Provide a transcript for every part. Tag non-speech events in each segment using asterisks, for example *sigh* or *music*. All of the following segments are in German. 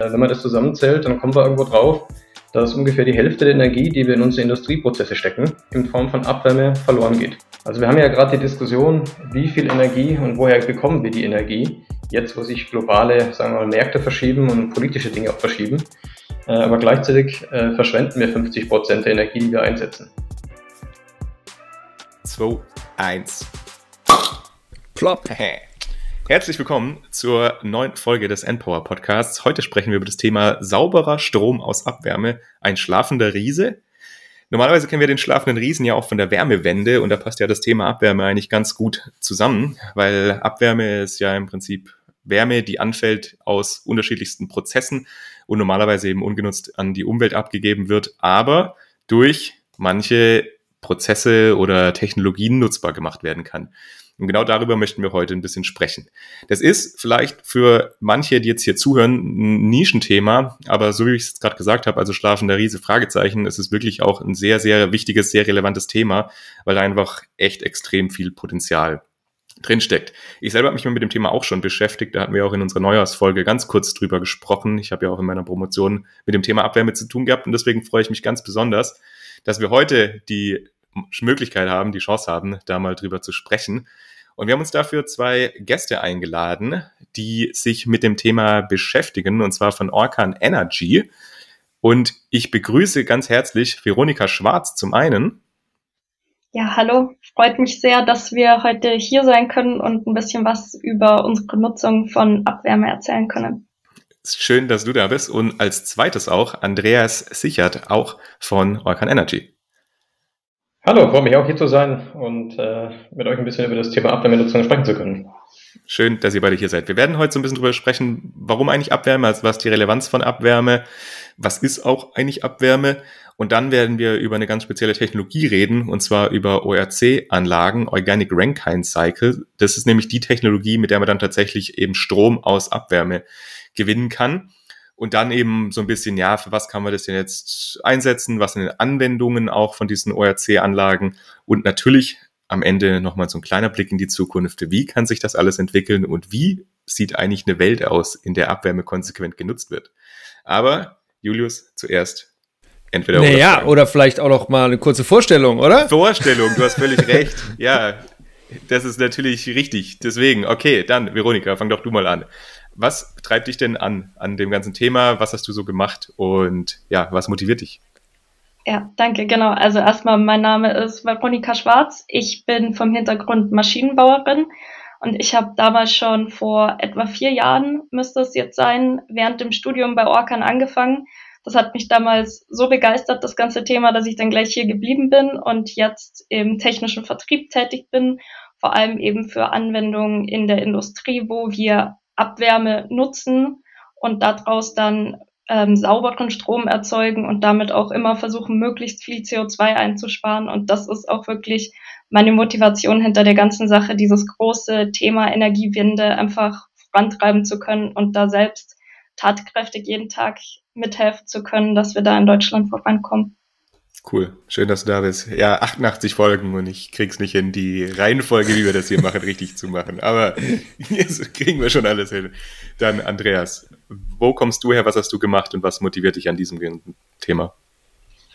Wenn man das zusammenzählt, dann kommen wir irgendwo drauf, dass ungefähr die Hälfte der Energie, die wir in unsere Industrieprozesse stecken, in Form von Abwärme verloren geht. Also wir haben ja gerade die Diskussion, wie viel Energie und woher bekommen wir die Energie, jetzt wo sich globale sagen wir mal, Märkte verschieben und politische Dinge auch verschieben. Äh, aber gleichzeitig äh, verschwenden wir 50 Prozent der Energie, die wir einsetzen. 2, 1. Plop. Herzlich willkommen zur neuen Folge des Endpower Podcasts. Heute sprechen wir über das Thema sauberer Strom aus Abwärme, ein schlafender Riese. Normalerweise kennen wir den schlafenden Riesen ja auch von der Wärmewende und da passt ja das Thema Abwärme eigentlich ganz gut zusammen, weil Abwärme ist ja im Prinzip Wärme, die anfällt aus unterschiedlichsten Prozessen und normalerweise eben ungenutzt an die Umwelt abgegeben wird, aber durch manche Prozesse oder Technologien nutzbar gemacht werden kann. Und genau darüber möchten wir heute ein bisschen sprechen. Das ist vielleicht für manche, die jetzt hier zuhören, ein Nischenthema, aber so wie ich es gerade gesagt habe, also schlafender Riese, Fragezeichen, ist es wirklich auch ein sehr, sehr wichtiges, sehr relevantes Thema, weil da einfach echt extrem viel Potenzial drinsteckt. Ich selber habe mich mit dem Thema auch schon beschäftigt. Da hatten wir auch in unserer Neujahrsfolge ganz kurz drüber gesprochen. Ich habe ja auch in meiner Promotion mit dem Thema Abwärme zu tun gehabt und deswegen freue ich mich ganz besonders, dass wir heute die Möglichkeit haben, die Chance haben, da mal drüber zu sprechen. Und wir haben uns dafür zwei Gäste eingeladen, die sich mit dem Thema beschäftigen, und zwar von Orkan Energy. Und ich begrüße ganz herzlich Veronika Schwarz zum einen. Ja, hallo. Freut mich sehr, dass wir heute hier sein können und ein bisschen was über unsere Nutzung von Abwärme erzählen können. Schön, dass du da bist. Und als zweites auch Andreas Sichert, auch von Orkan Energy. Hallo, freue mich auch hier zu sein und äh, mit euch ein bisschen über das Thema Abwärmenutzung sprechen zu können. Schön, dass ihr beide hier seid. Wir werden heute so ein bisschen drüber sprechen, warum eigentlich Abwärme, also was die Relevanz von Abwärme, was ist auch eigentlich Abwärme und dann werden wir über eine ganz spezielle Technologie reden und zwar über ORC-Anlagen, Organic Rankine Cycle. Das ist nämlich die Technologie, mit der man dann tatsächlich eben Strom aus Abwärme gewinnen kann. Und dann eben so ein bisschen, ja, für was kann man das denn jetzt einsetzen? Was sind Anwendungen auch von diesen ORC-Anlagen? Und natürlich am Ende nochmal so ein kleiner Blick in die Zukunft. Wie kann sich das alles entwickeln und wie sieht eigentlich eine Welt aus, in der Abwärme konsequent genutzt wird? Aber Julius, zuerst entweder naja, oder. Oder vielleicht auch noch mal eine kurze Vorstellung, oder? Vorstellung, du hast völlig recht. Ja, das ist natürlich richtig. Deswegen, okay, dann, Veronika, fang doch du mal an. Was treibt dich denn an, an dem ganzen Thema? Was hast du so gemacht und ja, was motiviert dich? Ja, danke, genau. Also erstmal, mein Name ist Veronika Schwarz. Ich bin vom Hintergrund Maschinenbauerin und ich habe damals schon vor etwa vier Jahren, müsste es jetzt sein, während dem Studium bei Orkan angefangen. Das hat mich damals so begeistert, das ganze Thema, dass ich dann gleich hier geblieben bin und jetzt im technischen Vertrieb tätig bin, vor allem eben für Anwendungen in der Industrie, wo wir Abwärme nutzen und daraus dann ähm, sauberen Strom erzeugen und damit auch immer versuchen, möglichst viel CO2 einzusparen. Und das ist auch wirklich meine Motivation hinter der ganzen Sache, dieses große Thema Energiewende einfach vorantreiben zu können und da selbst tatkräftig jeden Tag mithelfen zu können, dass wir da in Deutschland vorankommen. Cool, schön, dass du da bist. Ja, 88 Folgen und ich krieg's nicht hin, die Reihenfolge, wie wir das hier machen, richtig zu machen. Aber *laughs* jetzt kriegen wir schon alles hin. Dann Andreas, wo kommst du her, was hast du gemacht und was motiviert dich an diesem Thema?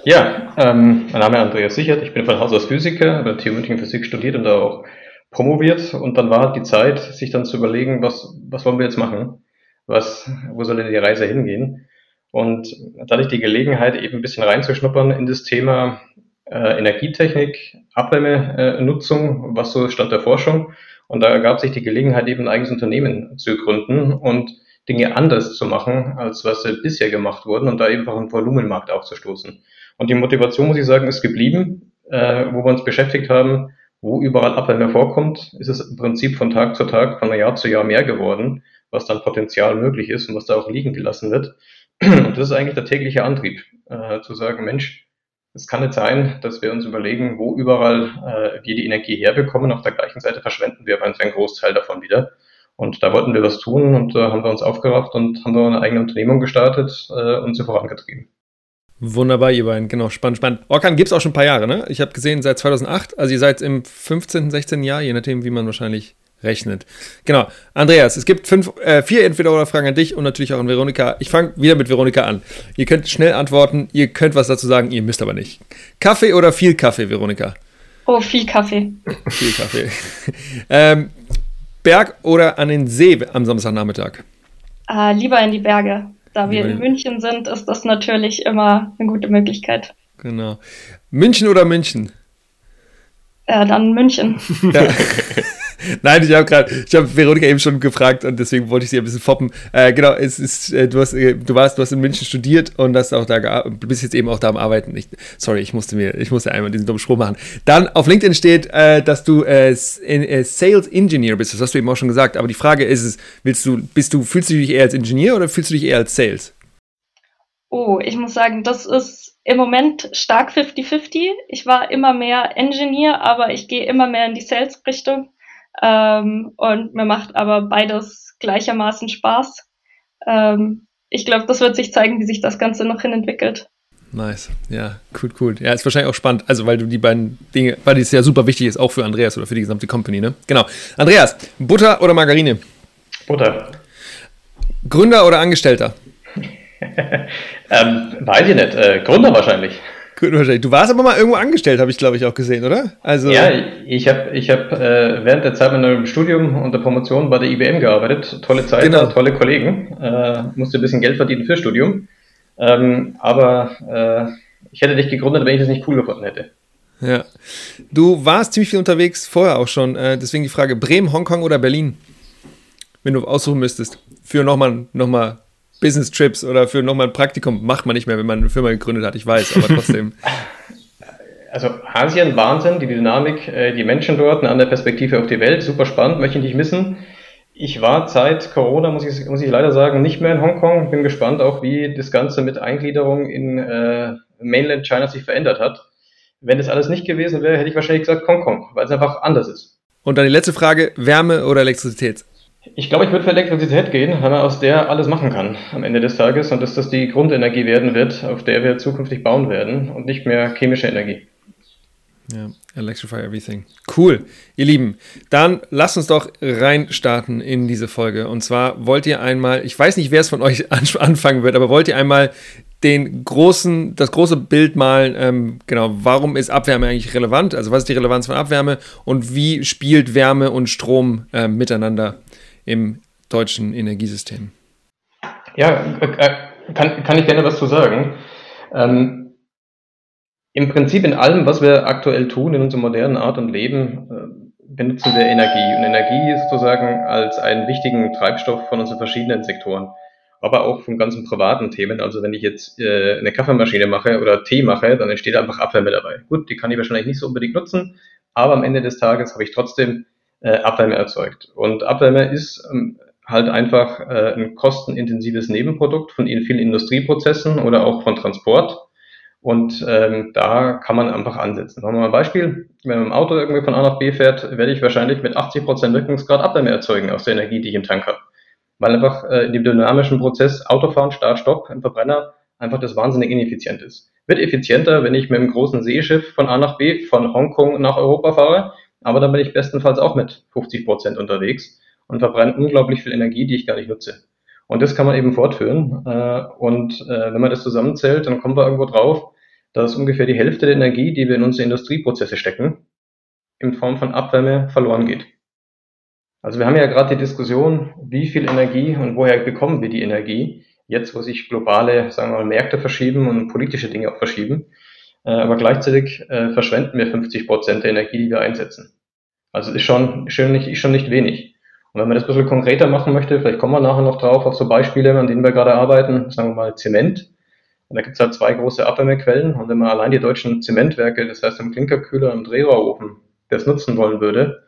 Ja, ähm, mein Name ist Andreas Sichert, ich bin von Haus aus Physiker, habe Theoretik Physik studiert und da auch promoviert und dann war die Zeit, sich dann zu überlegen, was, was wollen wir jetzt machen? Was, wo soll denn die Reise hingehen? Und da hatte ich die Gelegenheit, eben ein bisschen reinzuschnuppern in das Thema äh, Energietechnik, Abwärmenutzung, äh, was so stand der Forschung. Und da ergab sich die Gelegenheit, eben ein eigenes Unternehmen zu gründen und Dinge anders zu machen, als was bisher gemacht wurden und da eben auch einen Volumenmarkt aufzustoßen. Und die Motivation, muss ich sagen, ist geblieben, äh, wo wir uns beschäftigt haben, wo überall Abwärme vorkommt, ist es im Prinzip von Tag zu Tag, von Jahr zu Jahr mehr geworden, was dann Potenzial möglich ist und was da auch liegen gelassen wird. Und das ist eigentlich der tägliche Antrieb, äh, zu sagen, Mensch, es kann nicht sein, dass wir uns überlegen, wo überall äh, wir die Energie herbekommen. Auf der gleichen Seite verschwenden wir aber einen Großteil davon wieder. Und da wollten wir was tun und äh, haben wir uns aufgerafft und haben wir eine eigene Unternehmung gestartet äh, und sie vorangetrieben. Wunderbar, ihr beiden, genau, spannend, spannend. Orkan gibt es auch schon ein paar Jahre, ne? Ich habe gesehen, seit 2008, also ihr seid im 15., 16. Jahr, je nachdem, wie man wahrscheinlich rechnet. Genau. Andreas, es gibt fünf, äh, vier Entweder-Oder-Fragen an dich und natürlich auch an Veronika. Ich fange wieder mit Veronika an. Ihr könnt schnell antworten, ihr könnt was dazu sagen, ihr müsst aber nicht. Kaffee oder viel Kaffee, Veronika? Oh, viel Kaffee. viel Kaffee. *laughs* ähm, Berg oder an den See am Samstagnachmittag? Äh, lieber in die Berge. Da wir in München sind, ist das natürlich immer eine gute Möglichkeit. Genau. München oder München? Ja, dann München. *laughs* *laughs* Ja. Nein, ich habe gerade, ich habe Veronika eben schon gefragt und deswegen wollte ich sie ein bisschen foppen. Äh, genau, es ist, äh, du hast, äh, du warst, du hast in München studiert und hast auch da, bist jetzt eben auch da am Arbeiten. Ich, sorry, ich musste mir, ich musste einmal diesen dummen Sprung machen. Dann auf LinkedIn steht, äh, dass du äh, äh, Sales Engineer bist. Das hast du eben auch schon gesagt. Aber die Frage ist es, willst du, bist du, fühlst du dich eher als Ingenieur oder fühlst du dich eher als Sales? Oh, ich muss sagen, das ist im Moment stark 50-50. Ich war immer mehr Engineer, aber ich gehe immer mehr in die Sales-Richtung. Ähm, und mir macht aber beides gleichermaßen Spaß. Ähm, ich glaube, das wird sich zeigen, wie sich das Ganze noch hin entwickelt. Nice. Ja, cool, cool. Ja, ist wahrscheinlich auch spannend, also weil du die beiden Dinge, weil das ja super wichtig ist, auch für Andreas oder für die gesamte Company, ne? Genau. Andreas, Butter oder Margarine? Butter. Gründer oder Angestellter? *laughs* ähm, weiß ich nicht. Äh, Gründer wahrscheinlich. Du warst aber mal irgendwo angestellt, habe ich glaube ich auch gesehen, oder? Also ja, ich habe ich hab, äh, während der Zeit meiner Studium und der Promotion bei der IBM gearbeitet. Tolle Zeit, genau. tolle Kollegen. Äh, musste ein bisschen Geld verdienen fürs Studium. Ähm, aber äh, ich hätte dich gegründet, wenn ich das nicht cool gefunden hätte. Ja. Du warst ziemlich viel unterwegs vorher auch schon. Äh, deswegen die Frage: Bremen, Hongkong oder Berlin? Wenn du aussuchen müsstest. Für nochmal noch mal Business Trips oder für nochmal ein Praktikum macht man nicht mehr, wenn man eine Firma gegründet hat, ich weiß, aber trotzdem. *laughs* Also Asien, Wahnsinn, die Dynamik, äh, die Menschen dort, eine andere Perspektive auf die Welt, super spannend, möchte ich nicht missen. Ich war seit Corona, muss ich, muss ich leider sagen, nicht mehr in Hongkong. Bin gespannt auch, wie das Ganze mit Eingliederung in äh, Mainland China sich verändert hat. Wenn das alles nicht gewesen wäre, hätte ich wahrscheinlich gesagt Hongkong, weil es einfach anders ist. Und dann die letzte Frage, Wärme oder Elektrizität? Ich glaube, ich würde für Elektrizität gehen, weil man aus der alles machen kann am Ende des Tages und dass das die Grundenergie werden wird, auf der wir zukünftig bauen werden und nicht mehr chemische Energie. Ja, electrify everything. Cool. Ihr Lieben, dann lasst uns doch reinstarten in diese Folge. Und zwar wollt ihr einmal, ich weiß nicht, wer es von euch *laughs* anfangen wird, aber wollt ihr einmal den großen, das große Bild malen, ähm, genau, warum ist Abwärme eigentlich relevant? Also was ist die Relevanz von Abwärme und wie spielt Wärme und Strom äh, miteinander im deutschen Energiesystem. Ja, äh, kann, kann ich gerne was zu sagen. Ähm, Im Prinzip in allem, was wir aktuell tun in unserer modernen Art und Leben, äh, benutzen wir Energie. Und Energie ist sozusagen als einen wichtigen Treibstoff von unseren verschiedenen Sektoren, aber auch von ganzen privaten Themen. Also wenn ich jetzt äh, eine Kaffeemaschine mache oder Tee mache, dann entsteht einfach Abwärme dabei. Gut, die kann ich wahrscheinlich nicht so unbedingt nutzen, aber am Ende des Tages habe ich trotzdem äh, Abwärme erzeugt. Und Abwärme ist ähm, halt einfach äh, ein kostenintensives Nebenprodukt von vielen Industrieprozessen oder auch von Transport. Und ähm, da kann man einfach ansetzen. Machen wir mal ein Beispiel. Wenn man im Auto irgendwie von A nach B fährt, werde ich wahrscheinlich mit 80% Wirkungsgrad Abwärme erzeugen aus der Energie, die ich im Tank habe. Weil einfach äh, in dem dynamischen Prozess Autofahren, Start, Stopp im Verbrenner einfach das wahnsinnig ineffizient ist. Wird effizienter, wenn ich mit einem großen Seeschiff von A nach B, von Hongkong nach Europa fahre, aber dann bin ich bestenfalls auch mit 50 Prozent unterwegs und verbrenne unglaublich viel Energie, die ich gar nicht nutze. Und das kann man eben fortführen. Äh, und äh, wenn man das zusammenzählt, dann kommen wir irgendwo drauf, dass ungefähr die Hälfte der Energie, die wir in unsere Industrieprozesse stecken, in Form von Abwärme verloren geht. Also wir haben ja gerade die Diskussion, wie viel Energie und woher bekommen wir die Energie, jetzt wo sich globale, sagen wir mal, Märkte verschieben und politische Dinge auch verschieben. Äh, aber gleichzeitig verschwenden wir 50 Prozent der Energie, die wir einsetzen. Also ist schon, schon, nicht, ist schon nicht wenig. Und wenn man das ein bisschen konkreter machen möchte, vielleicht kommen wir nachher noch drauf auf so Beispiele, an denen wir gerade arbeiten, sagen wir mal Zement. Und da gibt es halt zwei große Abwärmequellen. Und wenn man allein die deutschen Zementwerke, das heißt im Klinkerkühler, im Drehrohrofen, das nutzen wollen würde,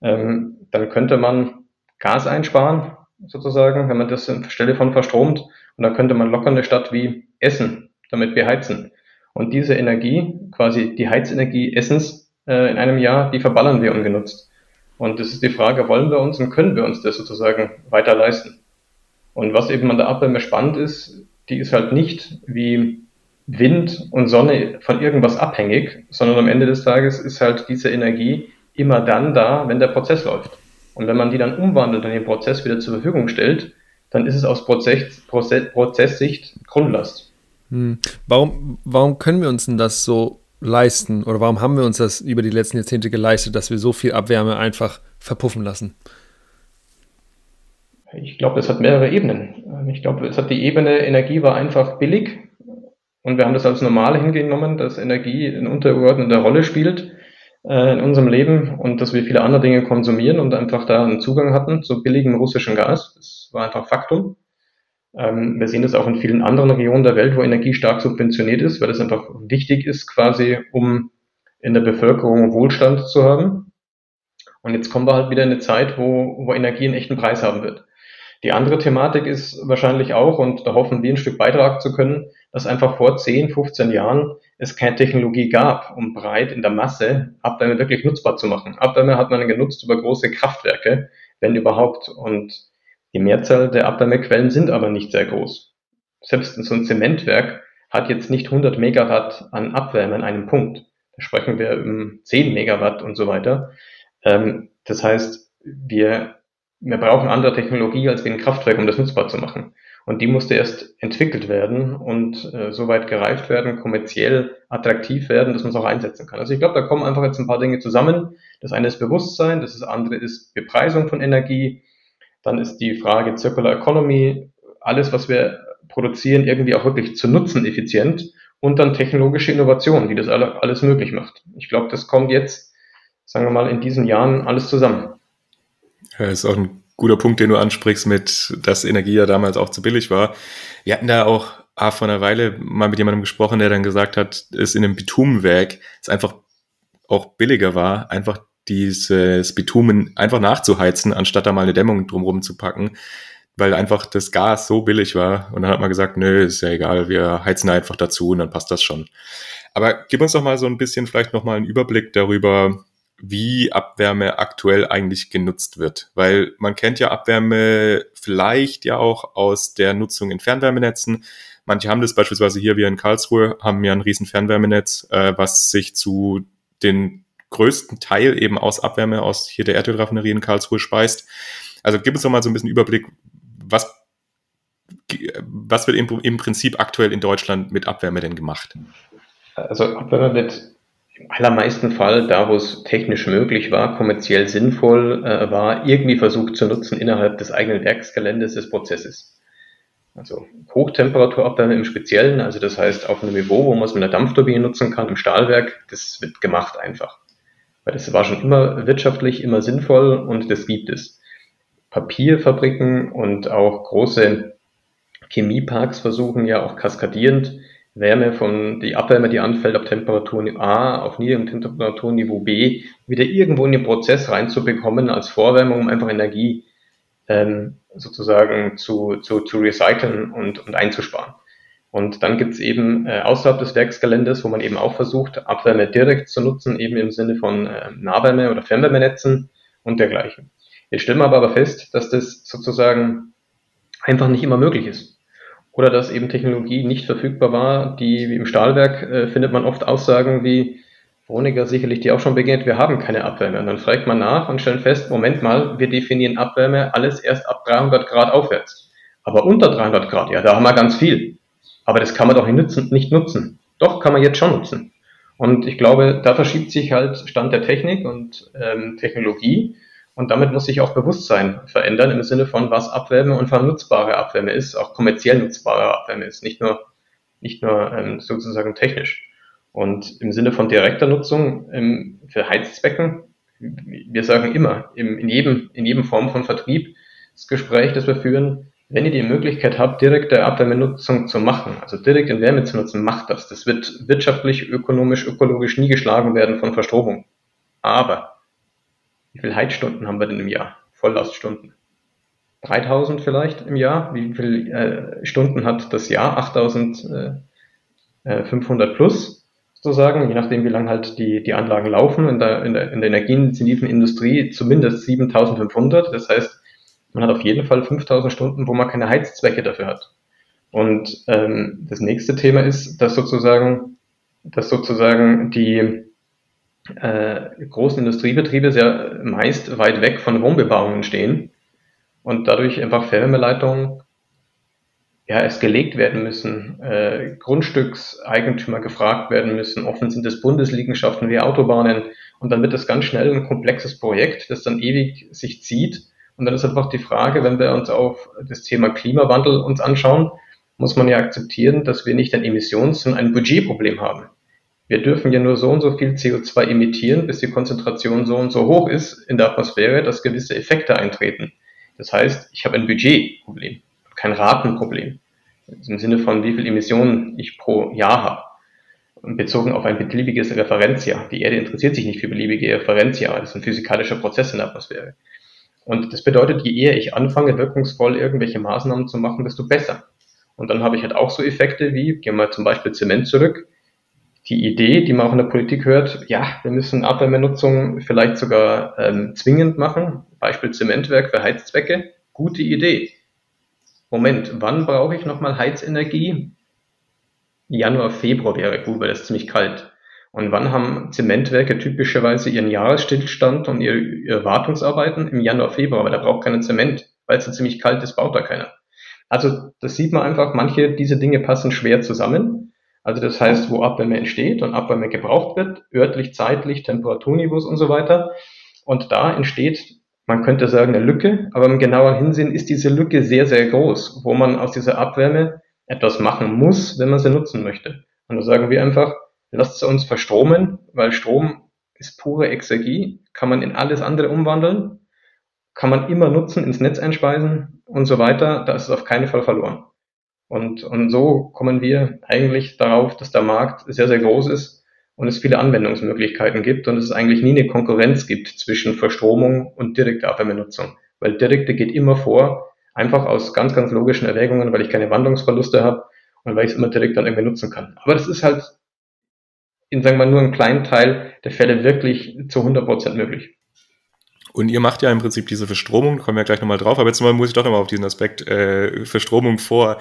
ähm, dann könnte man Gas einsparen, sozusagen, wenn man das anstelle von verstromt. Und dann könnte man locker eine Stadt wie Essen damit beheizen. Und diese Energie, quasi die Heizenergie Essens äh, in einem Jahr, die verballern wir ungenutzt. Und das ist die Frage, wollen wir uns und können wir uns das sozusagen weiter leisten? Und was eben an der Abwärme spannend ist, die ist halt nicht wie Wind und Sonne von irgendwas abhängig, sondern am Ende des Tages ist halt diese Energie immer dann da, wenn der Prozess läuft. Und wenn man die dann umwandelt und den Prozess wieder zur Verfügung stellt, dann ist es aus Prozess, Prozess, Prozesssicht Grundlast. Hm. Warum, warum können wir uns denn das so leisten oder warum haben wir uns das über die letzten Jahrzehnte geleistet, dass wir so viel Abwärme einfach verpuffen lassen? Ich glaube, es hat mehrere Ebenen. Ich glaube, es hat die Ebene, Energie war einfach billig und wir haben das als normal hingenommen, dass Energie eine untergeordnete Rolle spielt äh, in unserem Leben und dass wir viele andere Dinge konsumieren und einfach da einen Zugang hatten zu billigem russischem Gas. Das war einfach Faktum. Ähm, wir sehen das auch in vielen anderen Regionen der Welt, wo Energie stark subventioniert ist, weil es einfach wichtig ist, quasi, um in der Bevölkerung Wohlstand zu haben. Und jetzt kommen wir halt wieder in eine Zeit, wo, wo Energie einen echten Preis haben wird. Die andere Thematik ist wahrscheinlich auch, und da hoffen wir ein Stück beitragen zu können, dass einfach vor 10, 15 Jahren es keine Technologie gab, um breit in der Masse Abwärme wirklich nutzbar zu machen. Abwärme hat man genutzt über große Kraftwerke, wenn überhaupt. Und die Mehrzahl der Abwärmequellen sind aber nicht sehr groß. Selbst so ein Zementwerk hat jetzt nicht 100 Megawatt an Abwärme an einem Punkt. Da sprechen wir um 10 Megawatt und so weiter. Ähm, das heißt, wir wir brauchen andere Technologie als wie ein Kraftwerk, um das nutzbar zu machen. Und die musste erst entwickelt werden und äh, soweit gereift werden, kommerziell attraktiv werden, dass man es auch einsetzen kann. Also ich glaube, da kommen einfach jetzt ein paar Dinge zusammen. Das eine ist Bewusstsein, das andere ist Bepreisung von Energie. Dann ist die Frage Circular Economy, alles, was wir produzieren, irgendwie auch wirklich zu nutzen, effizient. Und dann technologische Innovation, die das alles möglich macht. Ich glaube, das kommt jetzt, sagen wir mal, in diesen Jahren alles zusammen. Ja, ist auch ein guter Punkt, den du ansprichst, mit, dass Energie ja damals auch zu billig war. Wir hatten da auch ah, vor einer Weile mal mit jemandem gesprochen, der dann gesagt hat, es in einem Bitumenwerk es einfach auch billiger war, einfach dieses Bitumen einfach nachzuheizen, anstatt da mal eine Dämmung drumherum zu packen, weil einfach das Gas so billig war. Und dann hat man gesagt, nö, ist ja egal, wir heizen einfach dazu und dann passt das schon. Aber gib uns doch mal so ein bisschen vielleicht nochmal einen Überblick darüber, wie Abwärme aktuell eigentlich genutzt wird. Weil man kennt ja Abwärme vielleicht ja auch aus der Nutzung in Fernwärmenetzen. Manche haben das beispielsweise hier, wir in Karlsruhe, haben ja ein riesen Fernwärmenetz, äh, was sich zu den größten Teil eben aus Abwärme aus hier der Erdölraffinerie in Karlsruhe speist. Also gib uns doch mal so ein bisschen Überblick, was, was wird im, im Prinzip aktuell in Deutschland mit Abwärme denn gemacht? Also Abwärme wird im allermeisten Fall, da wo es technisch möglich war, kommerziell sinnvoll äh, war, irgendwie versucht zu nutzen innerhalb des eigenen Werksgeländes des Prozesses. Also Hochtemperaturabwärme im Speziellen, also das heißt auf einem Niveau, wo man es mit einer Dampfturbine nutzen kann, im Stahlwerk, das wird gemacht einfach. Weil das war schon immer wirtschaftlich, immer sinnvoll und das gibt es. Papierfabriken und auch große Chemieparks versuchen ja auch kaskadierend Wärme von, die Abwärme, die anfällt auf Temperatur A, auf niedrigem Temperaturniveau B, wieder irgendwo in den Prozess reinzubekommen als Vorwärmung, um einfach Energie ähm, sozusagen zu, zu, zu recyceln und, und einzusparen. Und dann gibt's eben äh, außerhalb des Werksgeländes, wo man eben auch versucht, Abwärme direkt zu nutzen, eben im Sinne von äh, Nahwärme- oder Fernwärmenetzen und dergleichen. Jetzt stellen wir aber fest, dass das sozusagen einfach nicht immer möglich ist oder dass eben Technologie nicht verfügbar war. Die wie im Stahlwerk äh, findet man oft Aussagen wie Veronika sicherlich die auch schon begegnet, wir haben keine Abwärme. Und dann fragt man nach und stellen fest, Moment mal, wir definieren Abwärme alles erst ab 300 Grad aufwärts. Aber unter 300 Grad, ja, da haben wir ganz viel. Aber das kann man doch nicht nutzen. Doch, kann man jetzt schon nutzen. Und ich glaube, da verschiebt sich halt Stand der Technik und ähm, Technologie. Und damit muss sich auch Bewusstsein verändern im Sinne von, was Abwärme und wann nutzbare Abwärme ist, auch kommerziell nutzbare Abwärme ist, nicht nur, nicht nur ähm, sozusagen technisch. Und im Sinne von direkter Nutzung ähm, für Heizzwecken, wir sagen immer, im, in, jedem, in jedem Form von Vertrieb, das Gespräch, das wir führen, wenn ihr die Möglichkeit habt, direkte Abwärmenutzung zu machen, also direkt in Wärme zu nutzen, macht das. Das wird wirtschaftlich, ökonomisch, ökologisch nie geschlagen werden von Verstromung. Aber wie viele Heizstunden haben wir denn im Jahr? Volllaststunden. 3000 vielleicht im Jahr. Wie viele äh, Stunden hat das Jahr? 8500 äh, plus sozusagen, je nachdem, wie lange halt die, die Anlagen laufen. In der, in der, in der energieintensiven Industrie zumindest 7500. Das heißt, man hat auf jeden Fall 5000 Stunden, wo man keine Heizzwecke dafür hat. Und ähm, das nächste Thema ist, dass sozusagen, dass sozusagen die äh, großen Industriebetriebe sehr meist weit weg von Wohnbebauungen stehen und dadurch einfach Fernwärmeleitungen ja, es gelegt werden müssen, äh, Grundstückseigentümer gefragt werden müssen, offen sind es Bundesliegenschaften wie Autobahnen und dann wird das ganz schnell ein komplexes Projekt, das dann ewig sich zieht und dann ist einfach die Frage, wenn wir uns auf das Thema Klimawandel uns anschauen, muss man ja akzeptieren, dass wir nicht ein Emissions-, sondern ein Budgetproblem haben. Wir dürfen ja nur so und so viel CO2 emittieren, bis die Konzentration so und so hoch ist in der Atmosphäre, dass gewisse Effekte eintreten. Das heißt, ich habe ein Budgetproblem kein Ratenproblem. Im Sinne von, wie viel Emissionen ich pro Jahr habe. Bezogen auf ein beliebiges Referenzjahr. Die Erde interessiert sich nicht für beliebige Referenzjahre. Das ist ein physikalischer Prozess in der Atmosphäre. Und das bedeutet, je eher ich anfange, wirkungsvoll irgendwelche Maßnahmen zu machen, desto besser. Und dann habe ich halt auch so Effekte wie, gehen wir zum Beispiel Zement zurück, die Idee, die man auch in der Politik hört, ja, wir müssen Abwärmenutzung vielleicht sogar ähm, zwingend machen, Beispiel Zementwerk für Heizzwecke, gute Idee. Moment, wann brauche ich nochmal Heizenergie? Januar, Februar wäre gut, weil das ziemlich kalt. Und wann haben Zementwerke typischerweise ihren Jahresstillstand und ihre, ihre Wartungsarbeiten? Im Januar, Februar, weil da braucht keiner Zement, weil es so ziemlich kalt ist, baut da keiner. Also das sieht man einfach, manche diese Dinge passen schwer zusammen. Also das heißt, wo Abwärme entsteht und Abwärme gebraucht wird, örtlich, zeitlich, Temperaturniveaus und so weiter. Und da entsteht man könnte sagen, eine Lücke, aber im genaueren Hinsehen ist diese Lücke sehr, sehr groß, wo man aus dieser Abwärme etwas machen muss, wenn man sie nutzen möchte. Und da sagen wir einfach, lasst uns verstromen, weil Strom ist pure Exergie, kann man in alles andere umwandeln, kann man immer nutzen, ins Netz einspeisen und so weiter, da ist es auf keinen Fall verloren. Und, und so kommen wir eigentlich darauf, dass der Markt sehr, sehr groß ist und es viele Anwendungsmöglichkeiten gibt und es eigentlich nie eine Konkurrenz gibt zwischen Verstromung und direkter Abwärmenutzung. Weil direkte geht immer vor, einfach aus ganz, ganz logischen Erwägungen, weil ich keine Wandlungsverluste habe und weil ich es immer direkt dann irgendwie nutzen kann. Aber das ist halt in, sagen wir mal, nur einem kleinen Teil der Fälle wirklich zu 100 Prozent möglich. Und ihr macht ja im Prinzip diese Verstromung, kommen wir gleich nochmal drauf, aber jetzt muss ich doch nochmal auf diesen Aspekt äh, Verstromung vor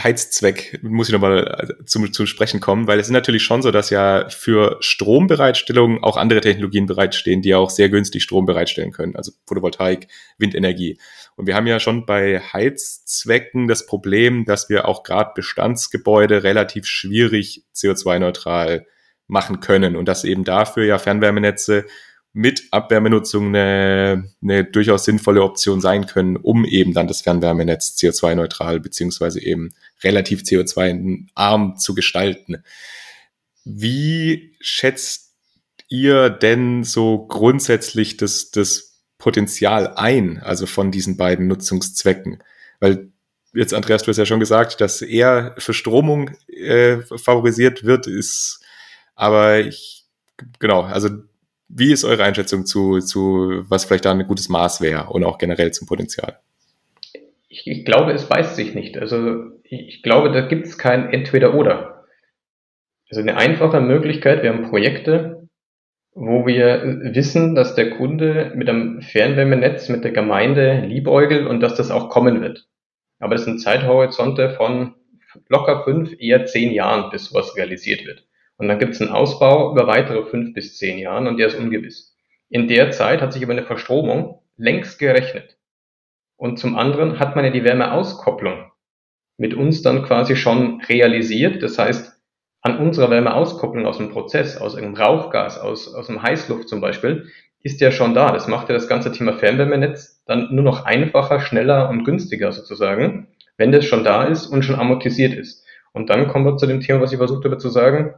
Heizzweck muss ich nochmal äh, zum, zum Sprechen kommen, weil es ist natürlich schon so, dass ja für Strombereitstellung auch andere Technologien bereitstehen, die auch sehr günstig Strom bereitstellen können, also Photovoltaik, Windenergie. Und wir haben ja schon bei Heizzwecken das Problem, dass wir auch gerade Bestandsgebäude relativ schwierig CO2-neutral machen können und dass eben dafür ja Fernwärmenetze mit Abwärmenutzung eine, eine durchaus sinnvolle Option sein können, um eben dann das Fernwärmenetz CO2-neutral beziehungsweise eben relativ CO2-arm zu gestalten. Wie schätzt ihr denn so grundsätzlich das, das Potenzial ein, also von diesen beiden Nutzungszwecken? Weil jetzt, Andreas, du hast ja schon gesagt, dass eher Verstromung äh, favorisiert wird, ist, aber ich, genau, also wie ist eure Einschätzung zu, zu was vielleicht da ein gutes Maß wäre und auch generell zum Potenzial? Ich, ich glaube, es weiß sich nicht. Also ich glaube, da gibt es kein Entweder-Oder. Also eine einfache Möglichkeit, wir haben Projekte, wo wir wissen, dass der Kunde mit einem Fernwärmenetz mit der Gemeinde liebäugelt und dass das auch kommen wird. Aber das sind Zeithorizonte von locker fünf, eher zehn Jahren, bis sowas realisiert wird. Und dann gibt es einen Ausbau über weitere fünf bis zehn Jahren und der ist ungewiss. In der Zeit hat sich aber eine Verstromung längst gerechnet. Und zum anderen hat man ja die Wärmeauskopplung mit uns dann quasi schon realisiert. Das heißt, an unserer Wärmeauskopplung aus dem Prozess, aus einem Rauchgas, aus, aus dem Heißluft zum Beispiel, ist ja schon da. Das macht ja das ganze Thema Fernwärmenetz dann nur noch einfacher, schneller und günstiger sozusagen, wenn das schon da ist und schon amortisiert ist. Und dann kommen wir zu dem Thema, was ich versucht habe zu sagen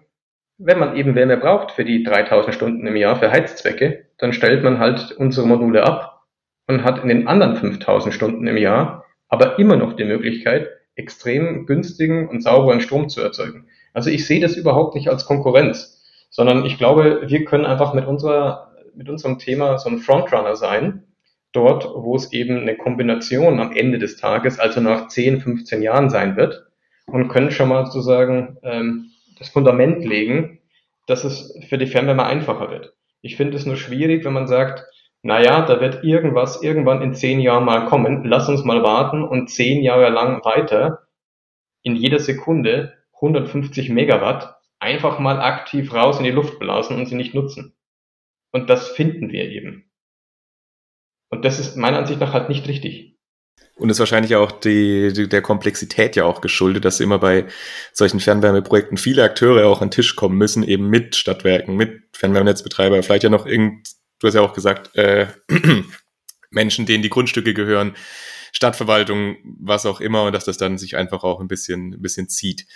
wenn man eben Wärme braucht für die 3000 Stunden im Jahr für Heizzwecke, dann stellt man halt unsere Module ab und hat in den anderen 5000 Stunden im Jahr aber immer noch die Möglichkeit, extrem günstigen und sauberen Strom zu erzeugen. Also ich sehe das überhaupt nicht als Konkurrenz, sondern ich glaube, wir können einfach mit unserer, mit unserem Thema so ein Frontrunner sein, dort, wo es eben eine Kombination am Ende des Tages, also nach 10, 15 Jahren sein wird und können schon mal sozusagen ähm, das Fundament legen, dass es für die Fernwärme einfacher wird. Ich finde es nur schwierig, wenn man sagt, naja, da wird irgendwas irgendwann in zehn Jahren mal kommen, lass uns mal warten und zehn Jahre lang weiter in jeder Sekunde 150 Megawatt einfach mal aktiv raus in die Luft blasen und sie nicht nutzen. Und das finden wir eben. Und das ist meiner Ansicht nach halt nicht richtig. Und ist wahrscheinlich auch die, die, der Komplexität ja auch geschuldet, dass immer bei solchen Fernwärmeprojekten viele Akteure auch an den Tisch kommen müssen, eben mit Stadtwerken, mit Fernwärmenetzbetreiber, vielleicht ja noch irgend, du hast ja auch gesagt, äh, *clears throat* Menschen, denen die Grundstücke gehören, Stadtverwaltung, was auch immer, und dass das dann sich einfach auch ein bisschen, ein bisschen zieht.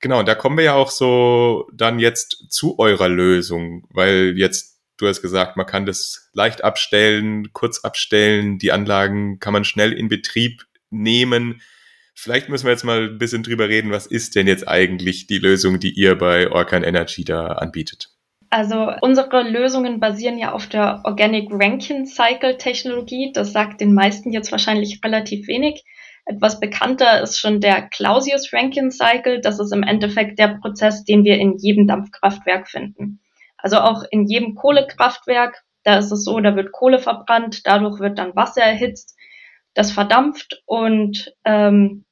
Genau, und da kommen wir ja auch so dann jetzt zu eurer Lösung, weil jetzt Du hast gesagt, man kann das leicht abstellen, kurz abstellen. Die Anlagen kann man schnell in Betrieb nehmen. Vielleicht müssen wir jetzt mal ein bisschen drüber reden, was ist denn jetzt eigentlich die Lösung, die ihr bei Orkan Energy da anbietet? Also unsere Lösungen basieren ja auf der Organic Rankine Cycle Technologie. Das sagt den meisten jetzt wahrscheinlich relativ wenig. Etwas bekannter ist schon der Clausius Rankine Cycle. Das ist im Endeffekt der Prozess, den wir in jedem Dampfkraftwerk finden. Also auch in jedem Kohlekraftwerk, da ist es so, da wird Kohle verbrannt, dadurch wird dann Wasser erhitzt, das verdampft und ähm,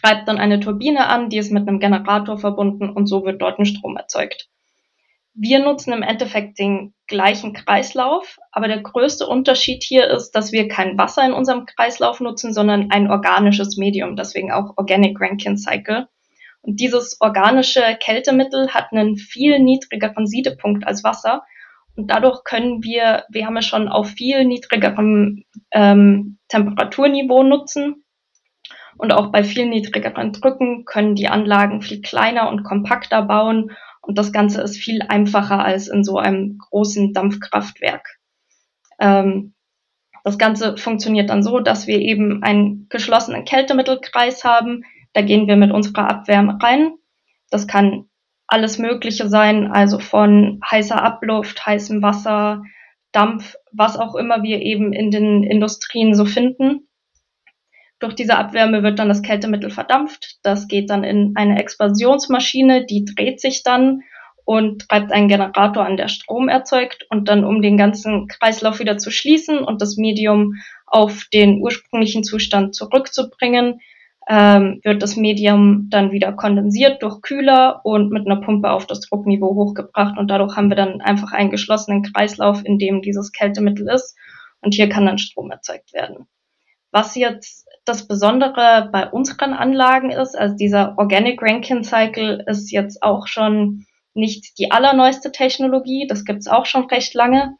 treibt dann eine Turbine an, die ist mit einem Generator verbunden und so wird dort ein Strom erzeugt. Wir nutzen im Endeffekt den gleichen Kreislauf, aber der größte Unterschied hier ist, dass wir kein Wasser in unserem Kreislauf nutzen, sondern ein organisches Medium, deswegen auch Organic Rankine Cycle. Dieses organische Kältemittel hat einen viel niedrigeren Siedepunkt als Wasser. Und dadurch können wir Wärme schon auf viel niedrigerem ähm, Temperaturniveau nutzen. Und auch bei viel niedrigeren Drücken können die Anlagen viel kleiner und kompakter bauen. Und das Ganze ist viel einfacher als in so einem großen Dampfkraftwerk. Ähm, das Ganze funktioniert dann so, dass wir eben einen geschlossenen Kältemittelkreis haben, da gehen wir mit unserer Abwärme rein. Das kann alles Mögliche sein, also von heißer Abluft, heißem Wasser, Dampf, was auch immer wir eben in den Industrien so finden. Durch diese Abwärme wird dann das Kältemittel verdampft. Das geht dann in eine Expansionsmaschine, die dreht sich dann und treibt einen Generator an, der Strom erzeugt. Und dann, um den ganzen Kreislauf wieder zu schließen und das Medium auf den ursprünglichen Zustand zurückzubringen, ähm, wird das Medium dann wieder kondensiert durch Kühler und mit einer Pumpe auf das Druckniveau hochgebracht und dadurch haben wir dann einfach einen geschlossenen Kreislauf, in dem dieses Kältemittel ist und hier kann dann Strom erzeugt werden. Was jetzt das Besondere bei unseren Anlagen ist, also dieser Organic Rankine Cycle ist jetzt auch schon nicht die allerneueste Technologie, das gibt's auch schon recht lange.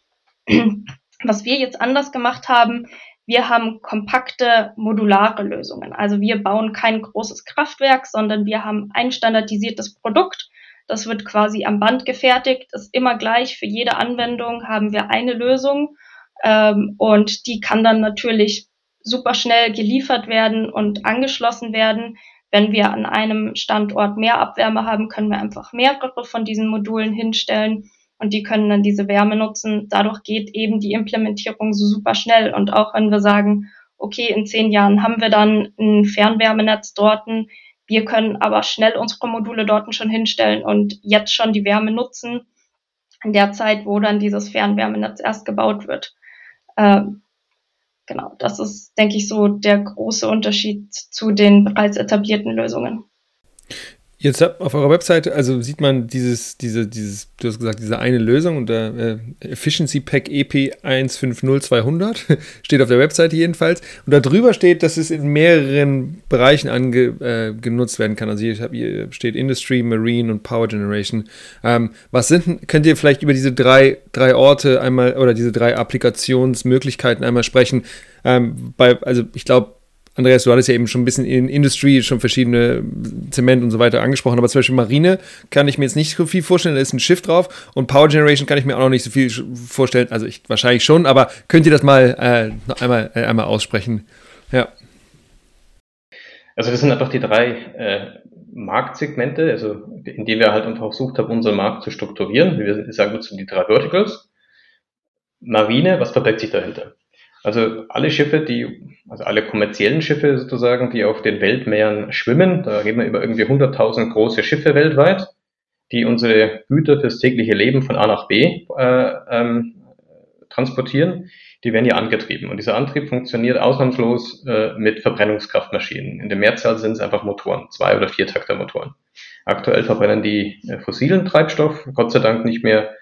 Was wir jetzt anders gemacht haben, wir haben kompakte modulare Lösungen. Also wir bauen kein großes Kraftwerk, sondern wir haben ein standardisiertes Produkt. Das wird quasi am Band gefertigt, ist immer gleich. Für jede Anwendung haben wir eine Lösung ähm, und die kann dann natürlich super schnell geliefert werden und angeschlossen werden. Wenn wir an einem Standort mehr Abwärme haben, können wir einfach mehrere von diesen Modulen hinstellen und die können dann diese Wärme nutzen. Dadurch geht eben die Implementierung so super schnell. Und auch wenn wir sagen, okay, in zehn Jahren haben wir dann ein Fernwärmenetz dort, wir können aber schnell unsere Module dort schon hinstellen und jetzt schon die Wärme nutzen, in der Zeit, wo dann dieses Fernwärmenetz erst gebaut wird. Ähm, genau, das ist, denke ich, so der große Unterschied zu den bereits etablierten Lösungen. Jetzt auf eurer Webseite, also sieht man dieses, diese, dieses, du hast gesagt, diese eine Lösung und der äh, Efficiency Pack EP 150200 *laughs* steht auf der Webseite jedenfalls. Und da drüber steht, dass es in mehreren Bereichen ange, äh, genutzt werden kann. Also hier, hier, steht Industry, Marine und Power Generation. Ähm, was sind, könnt ihr vielleicht über diese drei, drei Orte einmal oder diese drei Applikationsmöglichkeiten einmal sprechen? Ähm, bei, also ich glaube, Andreas, du hattest ja eben schon ein bisschen in Industrie, schon verschiedene Zement und so weiter angesprochen, aber zum Beispiel Marine kann ich mir jetzt nicht so viel vorstellen, da ist ein Schiff drauf und Power Generation kann ich mir auch noch nicht so viel vorstellen, also ich wahrscheinlich schon, aber könnt ihr das mal äh, noch einmal, äh, einmal aussprechen? Ja. Also das sind einfach die drei äh, Marktsegmente, also in die wir halt einfach versucht haben, unseren Markt zu strukturieren. Wir sagen dazu die drei Verticals. Marine, was verbirgt sich dahinter? Also alle Schiffe, die, also alle kommerziellen Schiffe sozusagen, die auf den Weltmeeren schwimmen, da reden wir über irgendwie 100.000 große Schiffe weltweit, die unsere Güter fürs tägliche Leben von A nach B äh, ähm, transportieren, die werden ja angetrieben. Und dieser Antrieb funktioniert ausnahmslos äh, mit Verbrennungskraftmaschinen. In der Mehrzahl sind es einfach Motoren, zwei- oder viertakter Motoren. Aktuell verbrennen die äh, fossilen Treibstoff, Gott sei Dank nicht mehr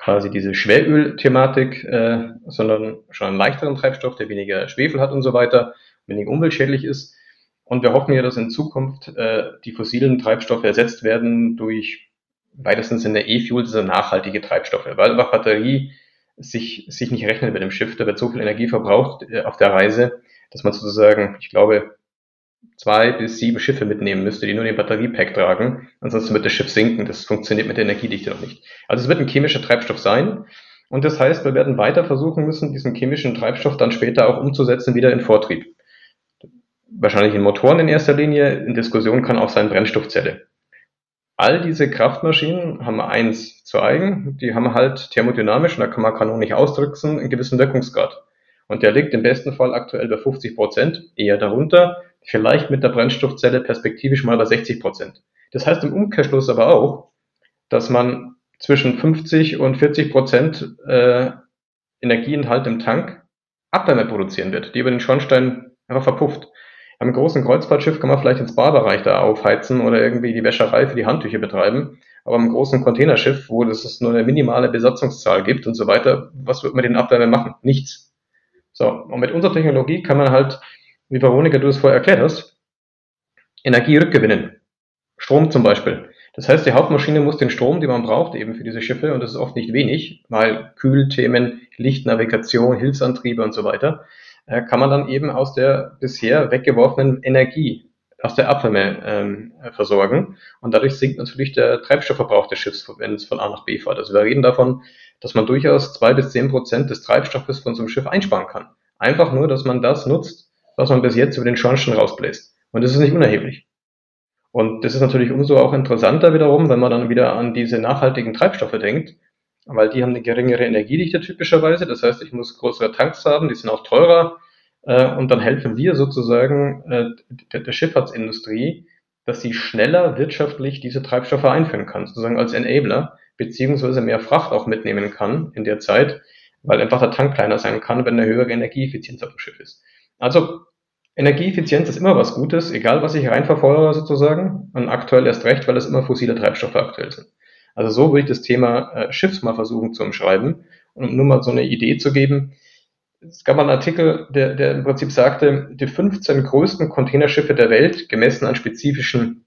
quasi diese Schweröl-Thematik, äh, sondern schon einen leichteren Treibstoff, der weniger Schwefel hat und so weiter, weniger umweltschädlich ist. Und wir hoffen ja, dass in Zukunft äh, die fossilen Treibstoffe ersetzt werden durch weitestens in der E-Fuel, diese nachhaltige Treibstoffe, weil einfach Batterie sich, sich nicht rechnet mit dem Schiff, da wird so viel Energie verbraucht äh, auf der Reise, dass man sozusagen, ich glaube, zwei bis sieben Schiffe mitnehmen müsste, die nur den Batteriepack tragen. Ansonsten wird das Schiff sinken. Das funktioniert mit der Energiedichte noch nicht. Also es wird ein chemischer Treibstoff sein. Und das heißt, wir werden weiter versuchen müssen, diesen chemischen Treibstoff dann später auch umzusetzen, wieder in Vortrieb. Wahrscheinlich in Motoren in erster Linie. In Diskussion kann auch sein Brennstoffzelle. All diese Kraftmaschinen haben eins zu eigen. Die haben halt thermodynamisch, und da kann man Kanon nicht ausdrücken, einen gewissen Wirkungsgrad. Und der liegt im besten Fall aktuell bei 50 Prozent, eher darunter vielleicht mit der Brennstoffzelle perspektivisch mal bei 60 Prozent. Das heißt im Umkehrschluss aber auch, dass man zwischen 50 und 40 Prozent äh, Energieinhalt im Tank Abwärme produzieren wird, die über den Schornstein einfach verpufft. Am großen Kreuzfahrtschiff kann man vielleicht ins Barbereich da aufheizen oder irgendwie die Wäscherei für die Handtücher betreiben. Aber am großen Containerschiff, wo es nur eine minimale Besatzungszahl gibt und so weiter, was wird man den Abwärme machen? Nichts. So, und mit unserer Technologie kann man halt wie Veronika du es vorher erklärt hast, Energie rückgewinnen. Strom zum Beispiel. Das heißt, die Hauptmaschine muss den Strom, den man braucht, eben für diese Schiffe, und das ist oft nicht wenig, weil Kühlthemen, Lichtnavigation, Hilfsantriebe und so weiter, äh, kann man dann eben aus der bisher weggeworfenen Energie, aus der Abwärme ähm, versorgen. Und dadurch sinkt natürlich der Treibstoffverbrauch des Schiffs, wenn es von A nach B fährt. Also wir reden davon, dass man durchaus zwei bis zehn Prozent des Treibstoffes von so einem Schiff einsparen kann. Einfach nur, dass man das nutzt, was man bis jetzt über den Schornstein rausbläst. Und das ist nicht unerheblich. Und das ist natürlich umso auch interessanter wiederum, wenn man dann wieder an diese nachhaltigen Treibstoffe denkt, weil die haben eine geringere Energiedichte typischerweise. Das heißt, ich muss größere Tanks haben, die sind auch teurer. Äh, und dann helfen wir sozusagen äh, der, der Schifffahrtsindustrie, dass sie schneller wirtschaftlich diese Treibstoffe einführen kann, sozusagen als Enabler, beziehungsweise mehr Fracht auch mitnehmen kann in der Zeit, weil einfach der Tank kleiner sein kann, wenn eine höhere Energieeffizienz auf dem Schiff ist. Also Energieeffizienz ist immer was Gutes, egal was ich reinverfeuere sozusagen. Und aktuell erst recht, weil es immer fossile Treibstoffe aktuell sind. Also so würde ich das Thema äh, Schiffs mal versuchen zu umschreiben. Und um nur mal so eine Idee zu geben, es gab mal einen Artikel, der, der im Prinzip sagte, die 15 größten Containerschiffe der Welt, gemessen an spezifischen,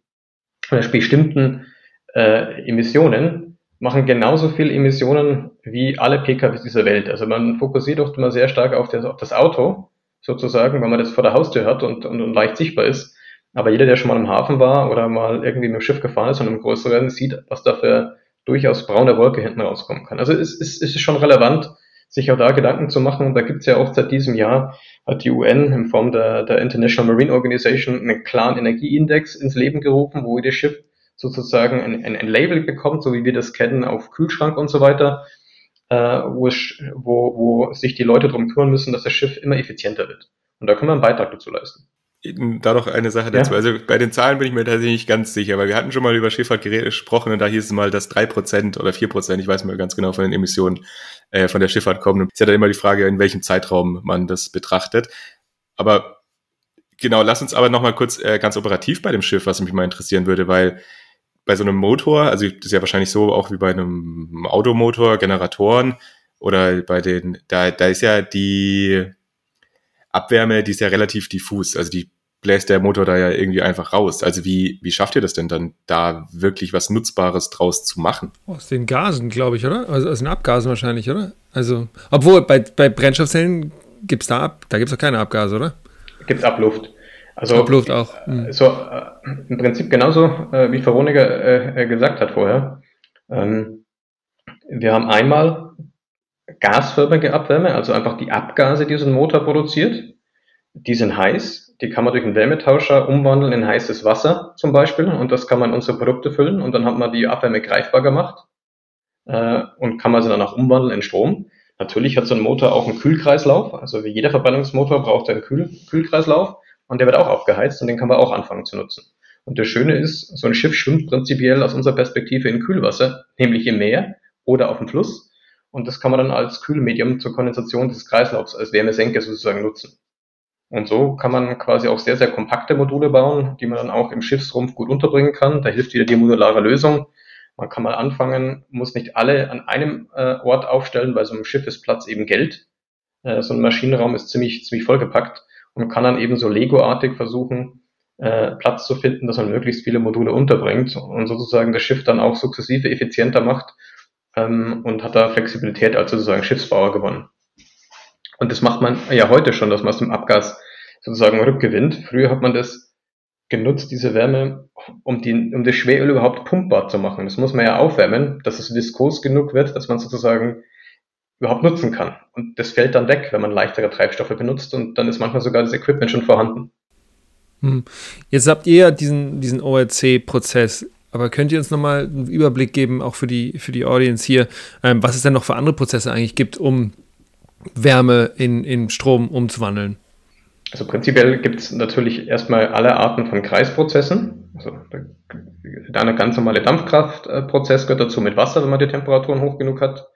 äh, bestimmten äh, Emissionen, machen genauso viel Emissionen wie alle PKWs dieser Welt. Also man fokussiert oft immer sehr stark auf das, auf das Auto sozusagen, weil man das vor der Haustür hat und, und, und leicht sichtbar ist. Aber jeder, der schon mal im Hafen war oder mal irgendwie mit dem Schiff gefahren ist und im größeren, sieht, was da für durchaus braune Wolke hinten rauskommen kann. Also es ist, es ist schon relevant, sich auch da Gedanken zu machen. Und da gibt es ja auch seit diesem Jahr, hat die UN in Form der, der International Marine Organization einen klaren Energieindex ins Leben gerufen, wo jedes Schiff sozusagen ein, ein, ein Label bekommt, so wie wir das kennen auf Kühlschrank und so weiter äh, wo, es, wo, wo sich die Leute darum kümmern müssen, dass das Schiff immer effizienter wird. Und da können wir einen Beitrag dazu leisten. Da doch eine Sache dazu. Ja. Also bei den Zahlen bin ich mir tatsächlich nicht ganz sicher, weil wir hatten schon mal über Schifffahrt gesprochen und da hieß es mal, dass drei Prozent oder vier Prozent, ich weiß mal ganz genau, von den Emissionen äh, von der Schifffahrt kommen. Und es ist ja dann immer die Frage, in welchem Zeitraum man das betrachtet. Aber genau, lass uns aber nochmal kurz äh, ganz operativ bei dem Schiff, was mich mal interessieren würde, weil bei so einem Motor, also das ist ja wahrscheinlich so auch wie bei einem Automotor, Generatoren oder bei den, da, da ist ja die Abwärme, die ist ja relativ diffus, also die bläst der Motor da ja irgendwie einfach raus. Also wie, wie schafft ihr das denn dann, da wirklich was Nutzbares draus zu machen? Aus den Gasen, glaube ich, oder? Also aus den Abgasen wahrscheinlich, oder? Also, obwohl bei, bei Brennstoffzellen gibt es da ab, da gibt es doch keine Abgase, oder? Gibt es Abluft. Also Abluft auch. Mhm. So äh, im Prinzip genauso äh, wie Veronika äh, äh, gesagt hat vorher. Ähm, wir haben einmal gasförmige Abwärme, also einfach die Abgase, die so ein Motor produziert. Die sind heiß, die kann man durch einen Wärmetauscher umwandeln in heißes Wasser zum Beispiel und das kann man in unsere Produkte füllen und dann hat man die Abwärme greifbar gemacht äh, und kann man sie dann auch umwandeln in Strom. Natürlich hat so ein Motor auch einen Kühlkreislauf, also wie jeder Verbrennungsmotor braucht er einen Kühl Kühlkreislauf und der wird auch aufgeheizt und den kann man auch anfangen zu nutzen. Und das Schöne ist, so ein Schiff schwimmt prinzipiell aus unserer Perspektive in Kühlwasser, nämlich im Meer oder auf dem Fluss. Und das kann man dann als Kühlmedium zur Kondensation des Kreislaufs, als Wärmesenke sozusagen nutzen. Und so kann man quasi auch sehr, sehr kompakte Module bauen, die man dann auch im Schiffsrumpf gut unterbringen kann. Da hilft wieder die modulare Lösung. Man kann mal anfangen, muss nicht alle an einem äh, Ort aufstellen, bei so einem Schiff ist Platz eben Geld. Äh, so ein Maschinenraum ist ziemlich, ziemlich vollgepackt und kann dann eben so Lego-artig versuchen, äh, Platz zu finden, dass man möglichst viele Module unterbringt und sozusagen das Schiff dann auch sukzessive effizienter macht ähm, und hat da Flexibilität als sozusagen Schiffsbauer gewonnen. Und das macht man ja heute schon, dass man aus dem Abgas sozusagen rückgewinnt. Früher hat man das genutzt, diese Wärme, um, die, um das Schweröl überhaupt pumpbar zu machen. Das muss man ja aufwärmen, dass es viskos genug wird, dass man sozusagen überhaupt nutzen kann. Und das fällt dann weg, wenn man leichtere Treibstoffe benutzt und dann ist manchmal sogar das Equipment schon vorhanden. Hm. Jetzt habt ihr ja diesen, diesen ORC-Prozess aber könnt ihr uns nochmal einen Überblick geben, auch für die, für die Audience hier, ähm, was es denn noch für andere Prozesse eigentlich gibt, um Wärme in, in Strom umzuwandeln? Also prinzipiell gibt es natürlich erstmal alle Arten von Kreisprozessen. Also eine ganz normale Dampfkraftprozess gehört dazu mit Wasser, wenn man die Temperaturen hoch genug hat.